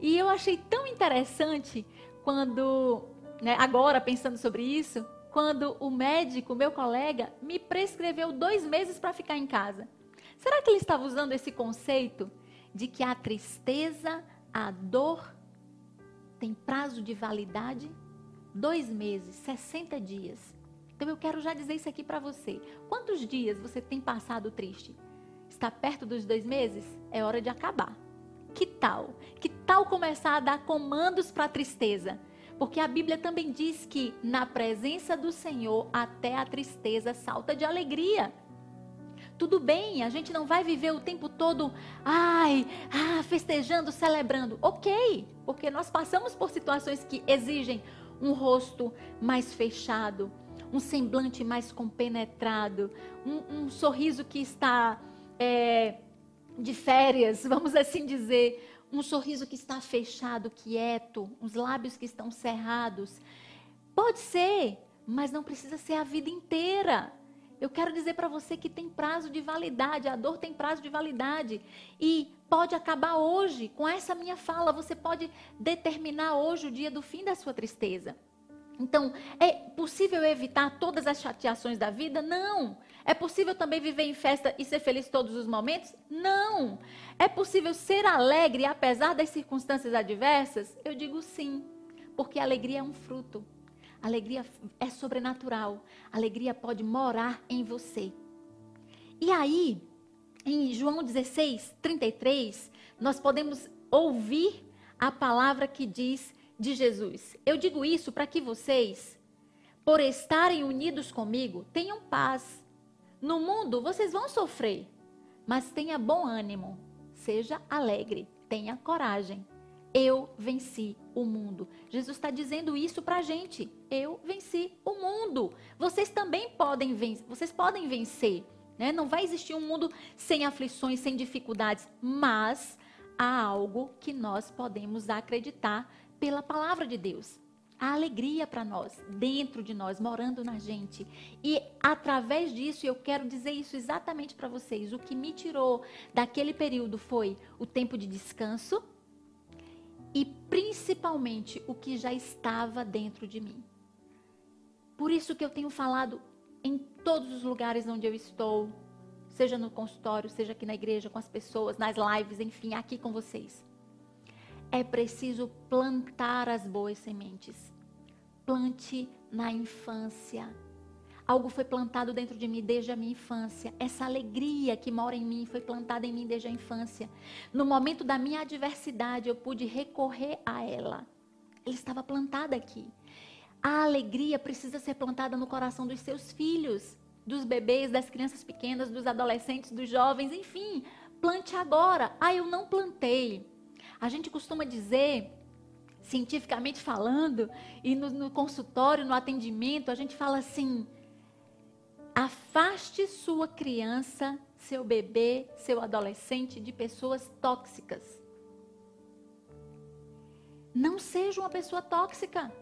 E eu achei tão interessante quando, né, agora pensando sobre isso, quando o médico, meu colega, me prescreveu dois meses para ficar em casa. Será que ele estava usando esse conceito de que a tristeza, a dor, tem prazo de validade? Dois meses, 60 dias. Então eu quero já dizer isso aqui para você. Quantos dias você tem passado triste? Está perto dos dois meses? É hora de acabar. Que tal? Que tal começar a dar comandos para a tristeza? Porque a Bíblia também diz que na presença do Senhor até a tristeza salta de alegria. Tudo bem, a gente não vai viver o tempo todo, ai, ah, festejando, celebrando. Ok, porque nós passamos por situações que exigem um rosto mais fechado, um semblante mais compenetrado, um, um sorriso que está é, de férias, <laughs> vamos assim dizer, um sorriso que está fechado, quieto, os lábios que estão cerrados. Pode ser, mas não precisa ser a vida inteira. Eu quero dizer para você que tem prazo de validade, a dor tem prazo de validade. E pode acabar hoje. Com essa minha fala, você pode determinar hoje o dia do fim da sua tristeza. Então, é possível evitar todas as chateações da vida? Não. É possível também viver em festa e ser feliz todos os momentos? Não. É possível ser alegre apesar das circunstâncias adversas? Eu digo sim, porque alegria é um fruto. Alegria é sobrenatural. Alegria pode morar em você. E aí, em João 16, 33, nós podemos ouvir a palavra que diz de Jesus. Eu digo isso para que vocês, por estarem unidos comigo, tenham paz. No mundo vocês vão sofrer, mas tenha bom ânimo, seja alegre, tenha coragem. Eu venci o mundo. Jesus está dizendo isso para a gente. Eu venci o mundo. Vocês também podem vencer. Vocês podem vencer. Né? Não vai existir um mundo sem aflições, sem dificuldades, mas há algo que nós podemos acreditar pela palavra de Deus. A alegria para nós, dentro de nós, morando na gente. E através disso, eu quero dizer isso exatamente para vocês. O que me tirou daquele período foi o tempo de descanso e principalmente o que já estava dentro de mim. Por isso que eu tenho falado em todos os lugares onde eu estou, seja no consultório, seja aqui na igreja, com as pessoas, nas lives, enfim, aqui com vocês. É preciso plantar as boas sementes. Plante na infância. Algo foi plantado dentro de mim desde a minha infância. Essa alegria que mora em mim foi plantada em mim desde a infância. No momento da minha adversidade, eu pude recorrer a ela. Ela estava plantada aqui. A alegria precisa ser plantada no coração dos seus filhos dos bebês, das crianças pequenas, dos adolescentes, dos jovens, enfim, plante agora. Ah, eu não plantei. A gente costuma dizer, cientificamente falando, e no, no consultório, no atendimento, a gente fala assim: afaste sua criança, seu bebê, seu adolescente de pessoas tóxicas. Não seja uma pessoa tóxica.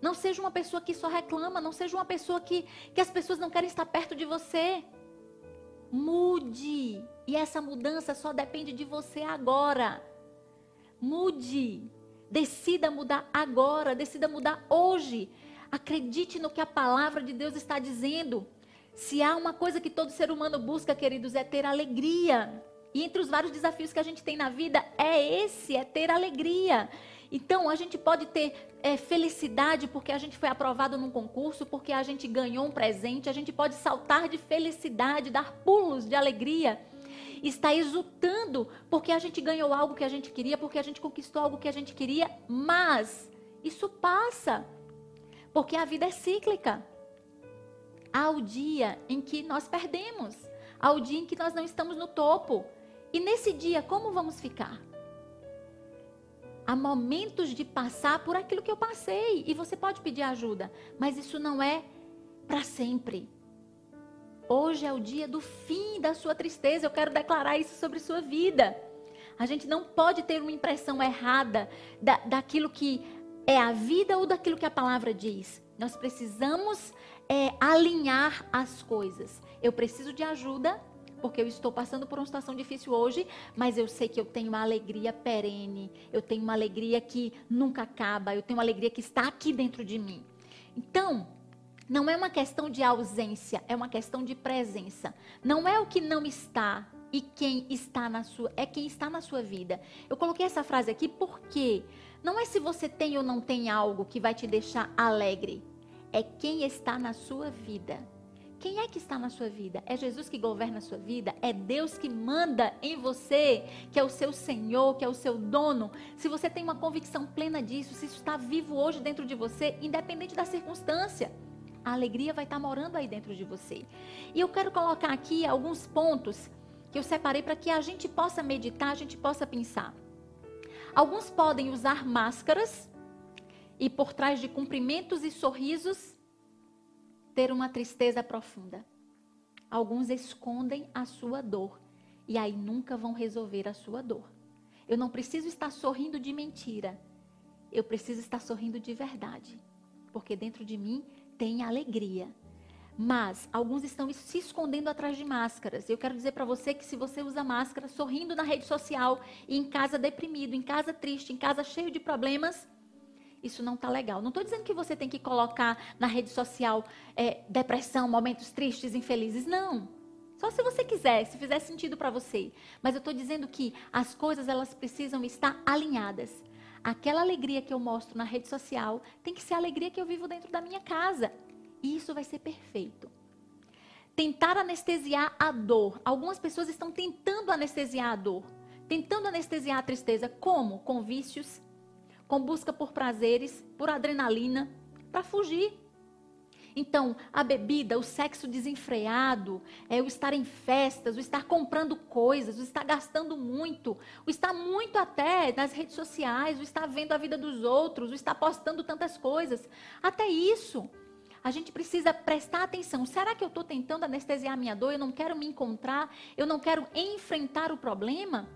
Não seja uma pessoa que só reclama, não seja uma pessoa que, que as pessoas não querem estar perto de você. Mude. E essa mudança só depende de você agora. Mude. Decida mudar agora, decida mudar hoje. Acredite no que a palavra de Deus está dizendo. Se há uma coisa que todo ser humano busca, queridos, é ter alegria. E entre os vários desafios que a gente tem na vida, é esse, é ter alegria. Então, a gente pode ter é, felicidade porque a gente foi aprovado num concurso, porque a gente ganhou um presente, a gente pode saltar de felicidade, dar pulos de alegria, estar exultando porque a gente ganhou algo que a gente queria, porque a gente conquistou algo que a gente queria, mas isso passa, porque a vida é cíclica. Há o dia em que nós perdemos, há o dia em que nós não estamos no topo. E nesse dia, como vamos ficar? Há momentos de passar por aquilo que eu passei e você pode pedir ajuda, mas isso não é para sempre. Hoje é o dia do fim da sua tristeza. Eu quero declarar isso sobre sua vida. A gente não pode ter uma impressão errada da, daquilo que é a vida ou daquilo que a palavra diz. Nós precisamos é, alinhar as coisas. Eu preciso de ajuda, porque eu estou passando por uma situação difícil hoje, mas eu sei que eu tenho uma alegria perene, eu tenho uma alegria que nunca acaba, eu tenho uma alegria que está aqui dentro de mim. Então, não é uma questão de ausência, é uma questão de presença. Não é o que não está e quem está na sua, é quem está na sua vida. Eu coloquei essa frase aqui porque não é se você tem ou não tem algo que vai te deixar alegre, é quem está na sua vida. Quem é que está na sua vida? É Jesus que governa a sua vida? É Deus que manda em você, que é o seu Senhor, que é o seu dono? Se você tem uma convicção plena disso, se isso está vivo hoje dentro de você, independente da circunstância, a alegria vai estar morando aí dentro de você. E eu quero colocar aqui alguns pontos que eu separei para que a gente possa meditar, a gente possa pensar. Alguns podem usar máscaras e por trás de cumprimentos e sorrisos ter uma tristeza profunda. Alguns escondem a sua dor e aí nunca vão resolver a sua dor. Eu não preciso estar sorrindo de mentira. Eu preciso estar sorrindo de verdade. Porque dentro de mim tem alegria. Mas alguns estão se escondendo atrás de máscaras. Eu quero dizer para você que se você usa máscara sorrindo na rede social e em casa deprimido, em casa triste, em casa cheio de problemas, isso não está legal. Não estou dizendo que você tem que colocar na rede social é, depressão, momentos tristes, infelizes. Não. Só se você quiser, se fizer sentido para você. Mas eu estou dizendo que as coisas elas precisam estar alinhadas. Aquela alegria que eu mostro na rede social tem que ser a alegria que eu vivo dentro da minha casa. E isso vai ser perfeito. Tentar anestesiar a dor. Algumas pessoas estão tentando anestesiar a dor, tentando anestesiar a tristeza. Como? Com vícios, com busca por prazeres, por adrenalina, para fugir. Então, a bebida, o sexo desenfreado, é o estar em festas, o estar comprando coisas, o estar gastando muito, o estar muito até nas redes sociais, o estar vendo a vida dos outros, o estar postando tantas coisas. Até isso, a gente precisa prestar atenção. Será que eu estou tentando anestesiar minha dor? Eu não quero me encontrar? Eu não quero enfrentar o problema?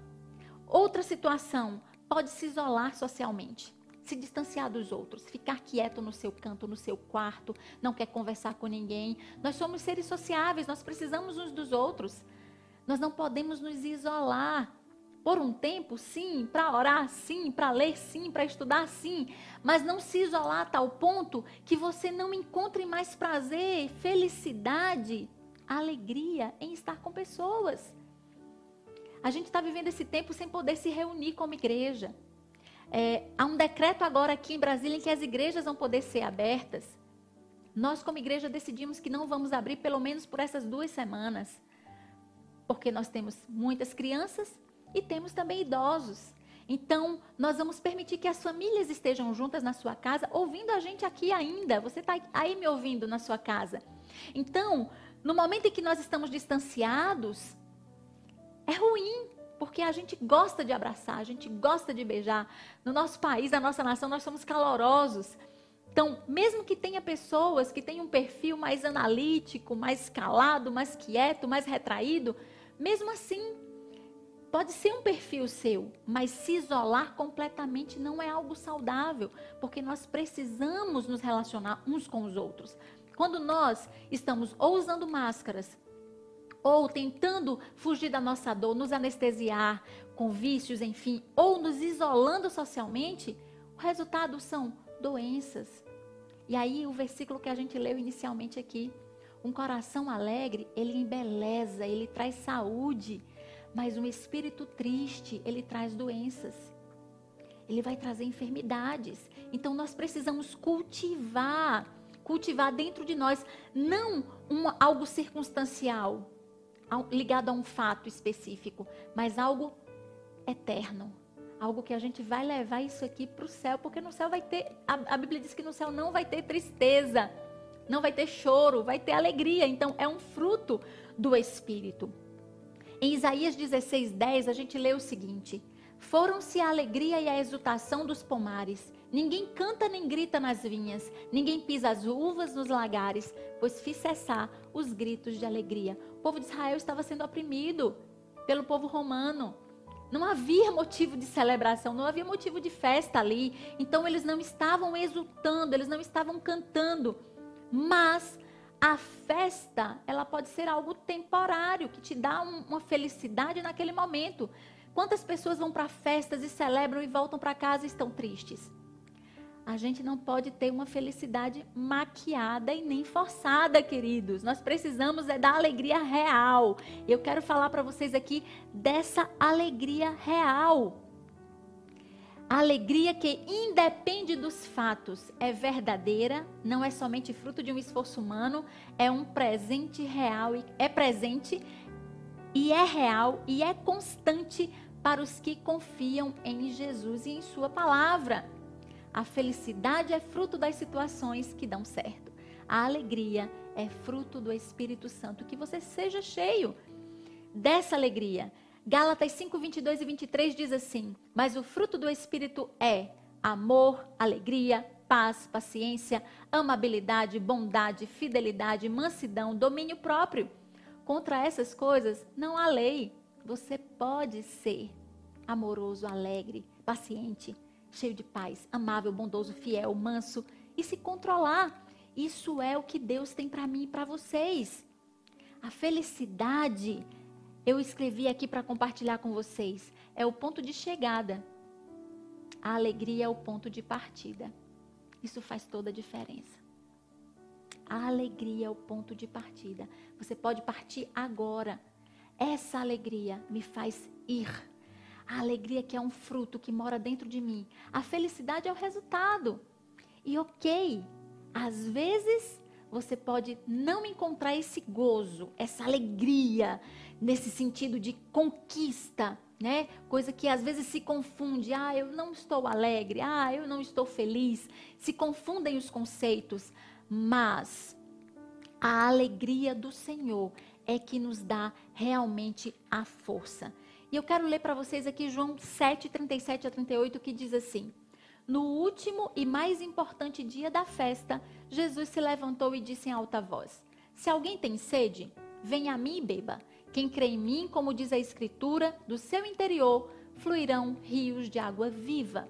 Outra situação, pode se isolar socialmente se distanciar dos outros, ficar quieto no seu canto, no seu quarto, não quer conversar com ninguém. Nós somos seres sociáveis, nós precisamos uns dos outros. Nós não podemos nos isolar. Por um tempo, sim, para orar, sim, para ler, sim, para estudar, sim, mas não se isolar a tal ponto que você não encontre mais prazer, felicidade, alegria em estar com pessoas. A gente está vivendo esse tempo sem poder se reunir como igreja. É, há um decreto agora aqui em Brasília em que as igrejas vão poder ser abertas. Nós, como igreja, decidimos que não vamos abrir pelo menos por essas duas semanas. Porque nós temos muitas crianças e temos também idosos. Então, nós vamos permitir que as famílias estejam juntas na sua casa, ouvindo a gente aqui ainda. Você está aí me ouvindo na sua casa. Então, no momento em que nós estamos distanciados, é ruim, porque a gente gosta de abraçar, a gente gosta de beijar. No nosso país, na nossa nação, nós somos calorosos. Então, mesmo que tenha pessoas que tenham um perfil mais analítico, mais calado, mais quieto, mais retraído, mesmo assim, pode ser um perfil seu, mas se isolar completamente não é algo saudável, porque nós precisamos nos relacionar uns com os outros. Quando nós estamos ou usando máscaras, ou tentando fugir da nossa dor, nos anestesiar com vícios, enfim, ou nos isolando socialmente, o resultado são doenças. E aí o versículo que a gente leu inicialmente aqui, um coração alegre, ele embeleza, ele traz saúde, mas um espírito triste, ele traz doenças. Ele vai trazer enfermidades. Então nós precisamos cultivar, cultivar dentro de nós não um, algo circunstancial, ligado a um fato específico, mas algo eterno. Algo que a gente vai levar isso aqui para o céu, porque no céu vai ter. A, a Bíblia diz que no céu não vai ter tristeza, não vai ter choro, vai ter alegria. Então é um fruto do Espírito. Em Isaías 16, 10, a gente lê o seguinte: Foram-se a alegria e a exultação dos pomares. Ninguém canta nem grita nas vinhas, ninguém pisa as uvas nos lagares, pois fiz cessar os gritos de alegria. O povo de Israel estava sendo oprimido pelo povo romano. Não havia motivo de celebração, não havia motivo de festa ali. Então eles não estavam exultando, eles não estavam cantando. Mas a festa, ela pode ser algo temporário, que te dá um, uma felicidade naquele momento. Quantas pessoas vão para festas e celebram e voltam para casa e estão tristes? A gente não pode ter uma felicidade maquiada e nem forçada, queridos. Nós precisamos é da alegria real. Eu quero falar para vocês aqui dessa alegria real. Alegria que independe dos fatos, é verdadeira, não é somente fruto de um esforço humano, é um presente real, é presente e é real e é constante para os que confiam em Jesus e em Sua palavra. A felicidade é fruto das situações que dão certo. A alegria é fruto do Espírito Santo. Que você seja cheio dessa alegria. Gálatas 5, 22 e 23 diz assim: Mas o fruto do Espírito é amor, alegria, paz, paciência, amabilidade, bondade, fidelidade, mansidão, domínio próprio. Contra essas coisas não há lei. Você pode ser amoroso, alegre, paciente cheio de paz, amável, bondoso, fiel, manso e se controlar. Isso é o que Deus tem para mim e para vocês. A felicidade, eu escrevi aqui para compartilhar com vocês, é o ponto de chegada. A alegria é o ponto de partida. Isso faz toda a diferença. A alegria é o ponto de partida. Você pode partir agora. Essa alegria me faz ir a alegria que é um fruto que mora dentro de mim. A felicidade é o resultado. E ok, às vezes você pode não encontrar esse gozo, essa alegria, nesse sentido de conquista, né? Coisa que às vezes se confunde. Ah, eu não estou alegre. Ah, eu não estou feliz. Se confundem os conceitos. Mas A alegria do Senhor é que nos dá realmente a força. E eu quero ler para vocês aqui João 7, 37 a 38, que diz assim: No último e mais importante dia da festa, Jesus se levantou e disse em alta voz: Se alguém tem sede, venha a mim e beba. Quem crê em mim, como diz a Escritura, do seu interior fluirão rios de água viva.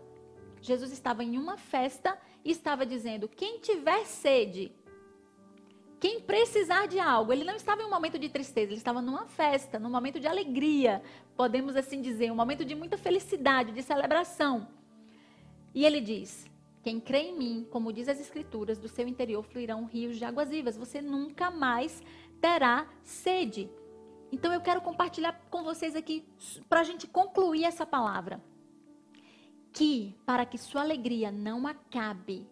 Jesus estava em uma festa e estava dizendo: Quem tiver sede, quem precisar de algo, ele não estava em um momento de tristeza, ele estava numa festa, num momento de alegria, podemos assim dizer, um momento de muita felicidade, de celebração. E ele diz: Quem crê em mim, como diz as Escrituras, do seu interior fluirão rios de águas vivas. Você nunca mais terá sede. Então eu quero compartilhar com vocês aqui, para a gente concluir essa palavra. Que para que sua alegria não acabe,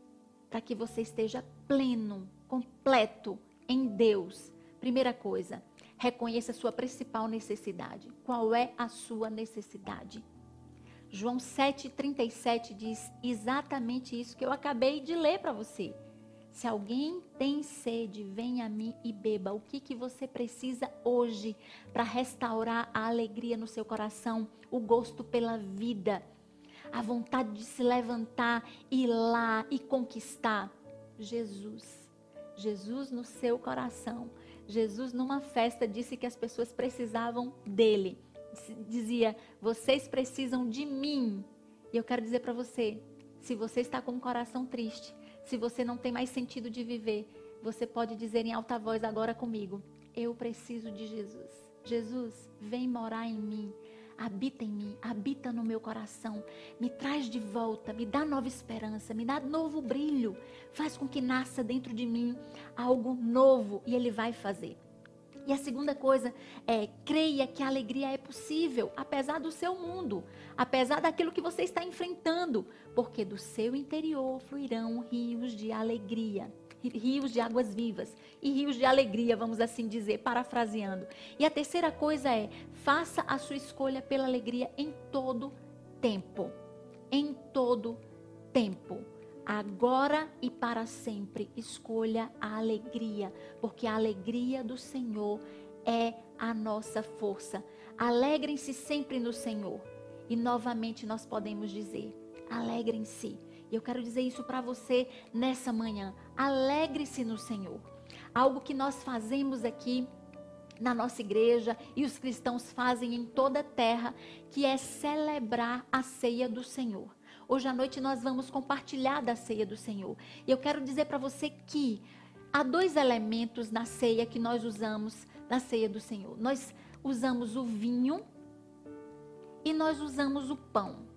para que você esteja pleno, completo em Deus. Primeira coisa, reconheça a sua principal necessidade. Qual é a sua necessidade? João 7,37 diz exatamente isso que eu acabei de ler para você. Se alguém tem sede, venha a mim e beba. O que, que você precisa hoje para restaurar a alegria no seu coração, o gosto pela vida, a vontade de se levantar, ir lá e conquistar? Jesus. Jesus no seu coração. Jesus, numa festa, disse que as pessoas precisavam dele. Dizia: Vocês precisam de mim. E eu quero dizer para você: se você está com o coração triste, se você não tem mais sentido de viver, você pode dizer em alta voz agora comigo: Eu preciso de Jesus. Jesus, vem morar em mim habita em mim, habita no meu coração, me traz de volta, me dá nova esperança, me dá novo brilho, faz com que nasça dentro de mim algo novo e Ele vai fazer. E a segunda coisa é creia que a alegria é possível, apesar do seu mundo, apesar daquilo que você está enfrentando, porque do seu interior fluirão rios de alegria rios de águas vivas e rios de alegria, vamos assim dizer, parafraseando. E a terceira coisa é: faça a sua escolha pela alegria em todo tempo. Em todo tempo. Agora e para sempre, escolha a alegria, porque a alegria do Senhor é a nossa força. Alegrem-se sempre no Senhor. E novamente nós podemos dizer: alegrem-se e eu quero dizer isso para você nessa manhã. Alegre-se no Senhor. Algo que nós fazemos aqui na nossa igreja e os cristãos fazem em toda a terra, que é celebrar a ceia do Senhor. Hoje à noite nós vamos compartilhar da ceia do Senhor. E eu quero dizer para você que há dois elementos na ceia que nós usamos na ceia do Senhor. Nós usamos o vinho e nós usamos o pão.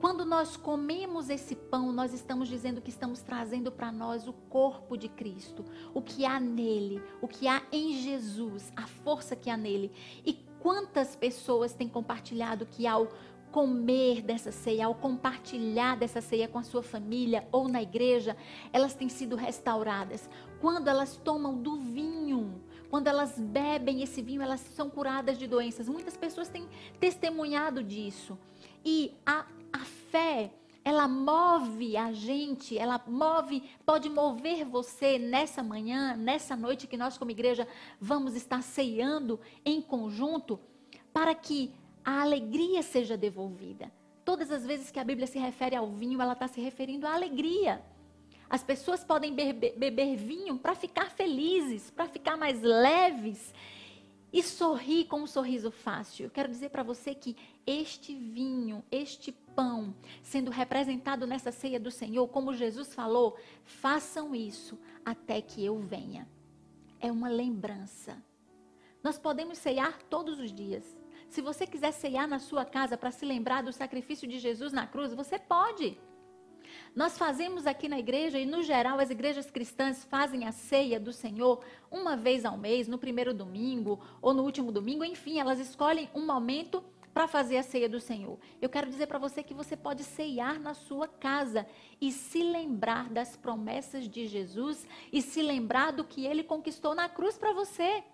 Quando nós comemos esse pão, nós estamos dizendo que estamos trazendo para nós o corpo de Cristo, o que há nele, o que há em Jesus, a força que há nele. E quantas pessoas têm compartilhado que ao comer dessa ceia, ao compartilhar dessa ceia com a sua família ou na igreja, elas têm sido restauradas. Quando elas tomam do vinho, quando elas bebem esse vinho, elas são curadas de doenças. Muitas pessoas têm testemunhado disso. E a fé, ela move a gente, ela move, pode mover você nessa manhã, nessa noite que nós como igreja vamos estar ceando em conjunto, para que a alegria seja devolvida. Todas as vezes que a Bíblia se refere ao vinho, ela está se referindo à alegria. As pessoas podem beber, beber vinho para ficar felizes, para ficar mais leves e sorrir com um sorriso fácil. Eu quero dizer para você que este vinho, este pão, sendo representado nessa ceia do Senhor, como Jesus falou, façam isso até que eu venha. É uma lembrança. Nós podemos ceiar todos os dias. Se você quiser ceiar na sua casa para se lembrar do sacrifício de Jesus na cruz, você pode. Nós fazemos aqui na igreja, e no geral as igrejas cristãs fazem a ceia do Senhor uma vez ao mês, no primeiro domingo ou no último domingo, enfim, elas escolhem um momento para fazer a ceia do Senhor. Eu quero dizer para você que você pode ceiar na sua casa e se lembrar das promessas de Jesus e se lembrar do que ele conquistou na cruz para você.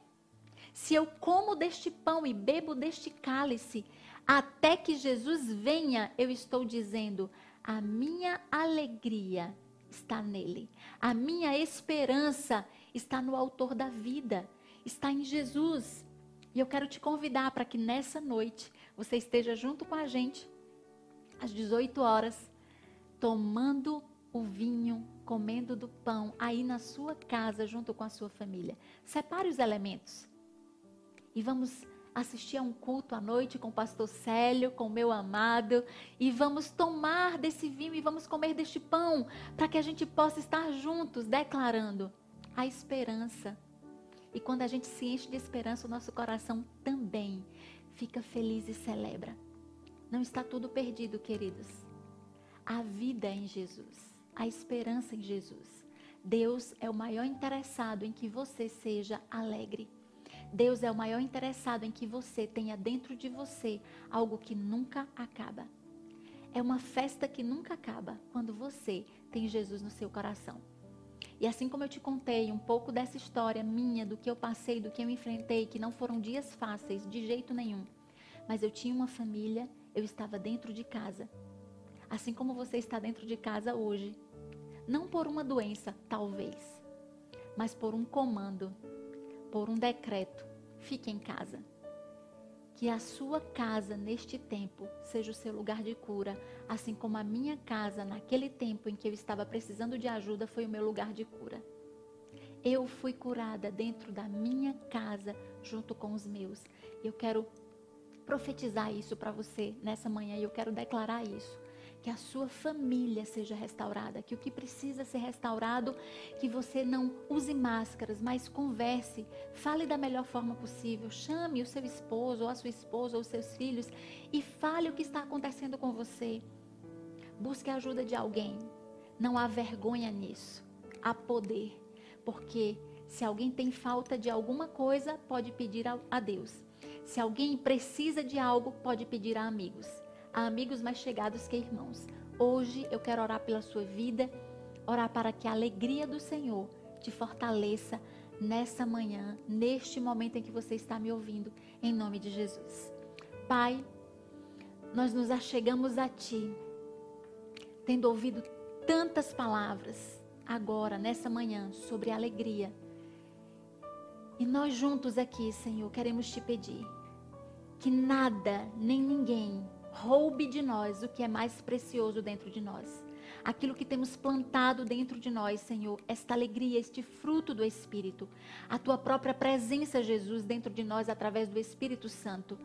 Se eu como deste pão e bebo deste cálice, até que Jesus venha, eu estou dizendo, a minha alegria está nele. A minha esperança está no Autor da vida, está em Jesus. E eu quero te convidar para que nessa noite você esteja junto com a gente, às 18 horas, tomando o vinho, comendo do pão, aí na sua casa, junto com a sua família. Separe os elementos. E vamos assistir a um culto à noite com o pastor Célio, com o meu amado, e vamos tomar desse vinho e vamos comer deste pão, para que a gente possa estar juntos, declarando a esperança. E quando a gente se enche de esperança, o nosso coração também fica feliz e celebra. Não está tudo perdido, queridos. A vida é em Jesus, a esperança em Jesus. Deus é o maior interessado em que você seja alegre. Deus é o maior interessado em que você tenha dentro de você algo que nunca acaba. É uma festa que nunca acaba quando você tem Jesus no seu coração. E assim como eu te contei um pouco dessa história minha, do que eu passei, do que eu enfrentei, que não foram dias fáceis de jeito nenhum, mas eu tinha uma família, eu estava dentro de casa. Assim como você está dentro de casa hoje. Não por uma doença, talvez, mas por um comando por um decreto: fique em casa. Que a sua casa neste tempo seja o seu lugar de cura, assim como a minha casa naquele tempo em que eu estava precisando de ajuda foi o meu lugar de cura. Eu fui curada dentro da minha casa junto com os meus. Eu quero profetizar isso para você nessa manhã e eu quero declarar isso que a sua família seja restaurada, que o que precisa ser restaurado, que você não use máscaras, mas converse, fale da melhor forma possível, chame o seu esposo ou a sua esposa ou os seus filhos e fale o que está acontecendo com você. Busque a ajuda de alguém. Não há vergonha nisso. Há poder, porque se alguém tem falta de alguma coisa, pode pedir a Deus. Se alguém precisa de algo, pode pedir a amigos a amigos mais chegados que irmãos. Hoje eu quero orar pela sua vida, orar para que a alegria do Senhor te fortaleça nessa manhã, neste momento em que você está me ouvindo, em nome de Jesus. Pai, nós nos achegamos a Ti, tendo ouvido tantas palavras agora, nessa manhã, sobre alegria. E nós juntos aqui, Senhor, queremos te pedir que nada nem ninguém roube de nós o que é mais precioso dentro de nós. Aquilo que temos plantado dentro de nós, Senhor, esta alegria, este fruto do Espírito, a tua própria presença, Jesus, dentro de nós através do Espírito Santo.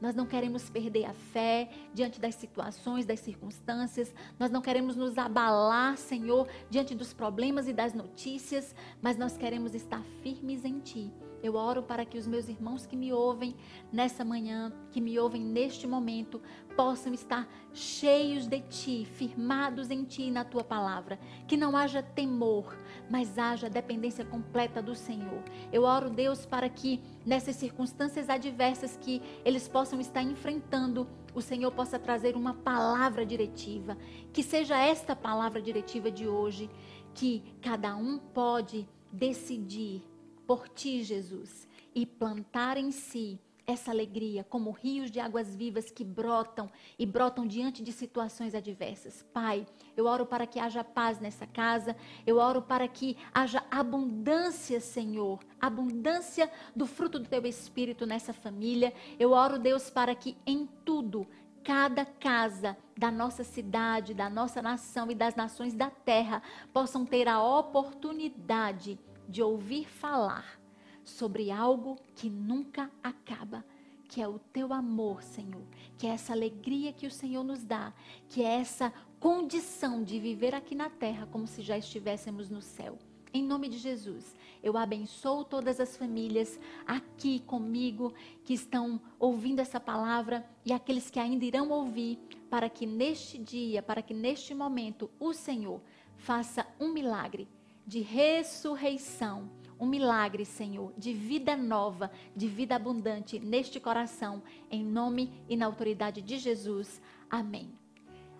Nós não queremos perder a fé diante das situações, das circunstâncias. Nós não queremos nos abalar, Senhor, diante dos problemas e das notícias, mas nós queremos estar firmes em Ti eu oro para que os meus irmãos que me ouvem nessa manhã, que me ouvem neste momento, possam estar cheios de ti, firmados em ti e na tua palavra. Que não haja temor, mas haja dependência completa do Senhor. Eu oro, Deus, para que nessas circunstâncias adversas que eles possam estar enfrentando, o Senhor possa trazer uma palavra diretiva. Que seja esta palavra diretiva de hoje, que cada um pode decidir por ti, Jesus, e plantar em si essa alegria como rios de águas vivas que brotam e brotam diante de situações adversas. Pai, eu oro para que haja paz nessa casa, eu oro para que haja abundância, Senhor, abundância do fruto do teu espírito nessa família. Eu oro, Deus, para que em tudo cada casa da nossa cidade, da nossa nação e das nações da terra possam ter a oportunidade de ouvir falar sobre algo que nunca acaba, que é o teu amor, Senhor, que é essa alegria que o Senhor nos dá, que é essa condição de viver aqui na terra como se já estivéssemos no céu. Em nome de Jesus, eu abençoo todas as famílias aqui comigo que estão ouvindo essa palavra e aqueles que ainda irão ouvir, para que neste dia, para que neste momento o Senhor faça um milagre de ressurreição. Um milagre, Senhor, de vida nova, de vida abundante neste coração, em nome e na autoridade de Jesus. Amém.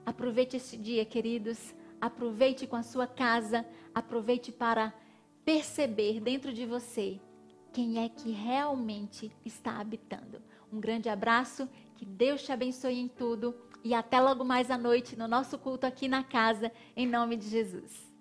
Aproveite esse dia, queridos. Aproveite com a sua casa. Aproveite para perceber dentro de você quem é que realmente está habitando. Um grande abraço, que Deus te abençoe em tudo e até logo mais à noite no nosso culto aqui na casa, em nome de Jesus.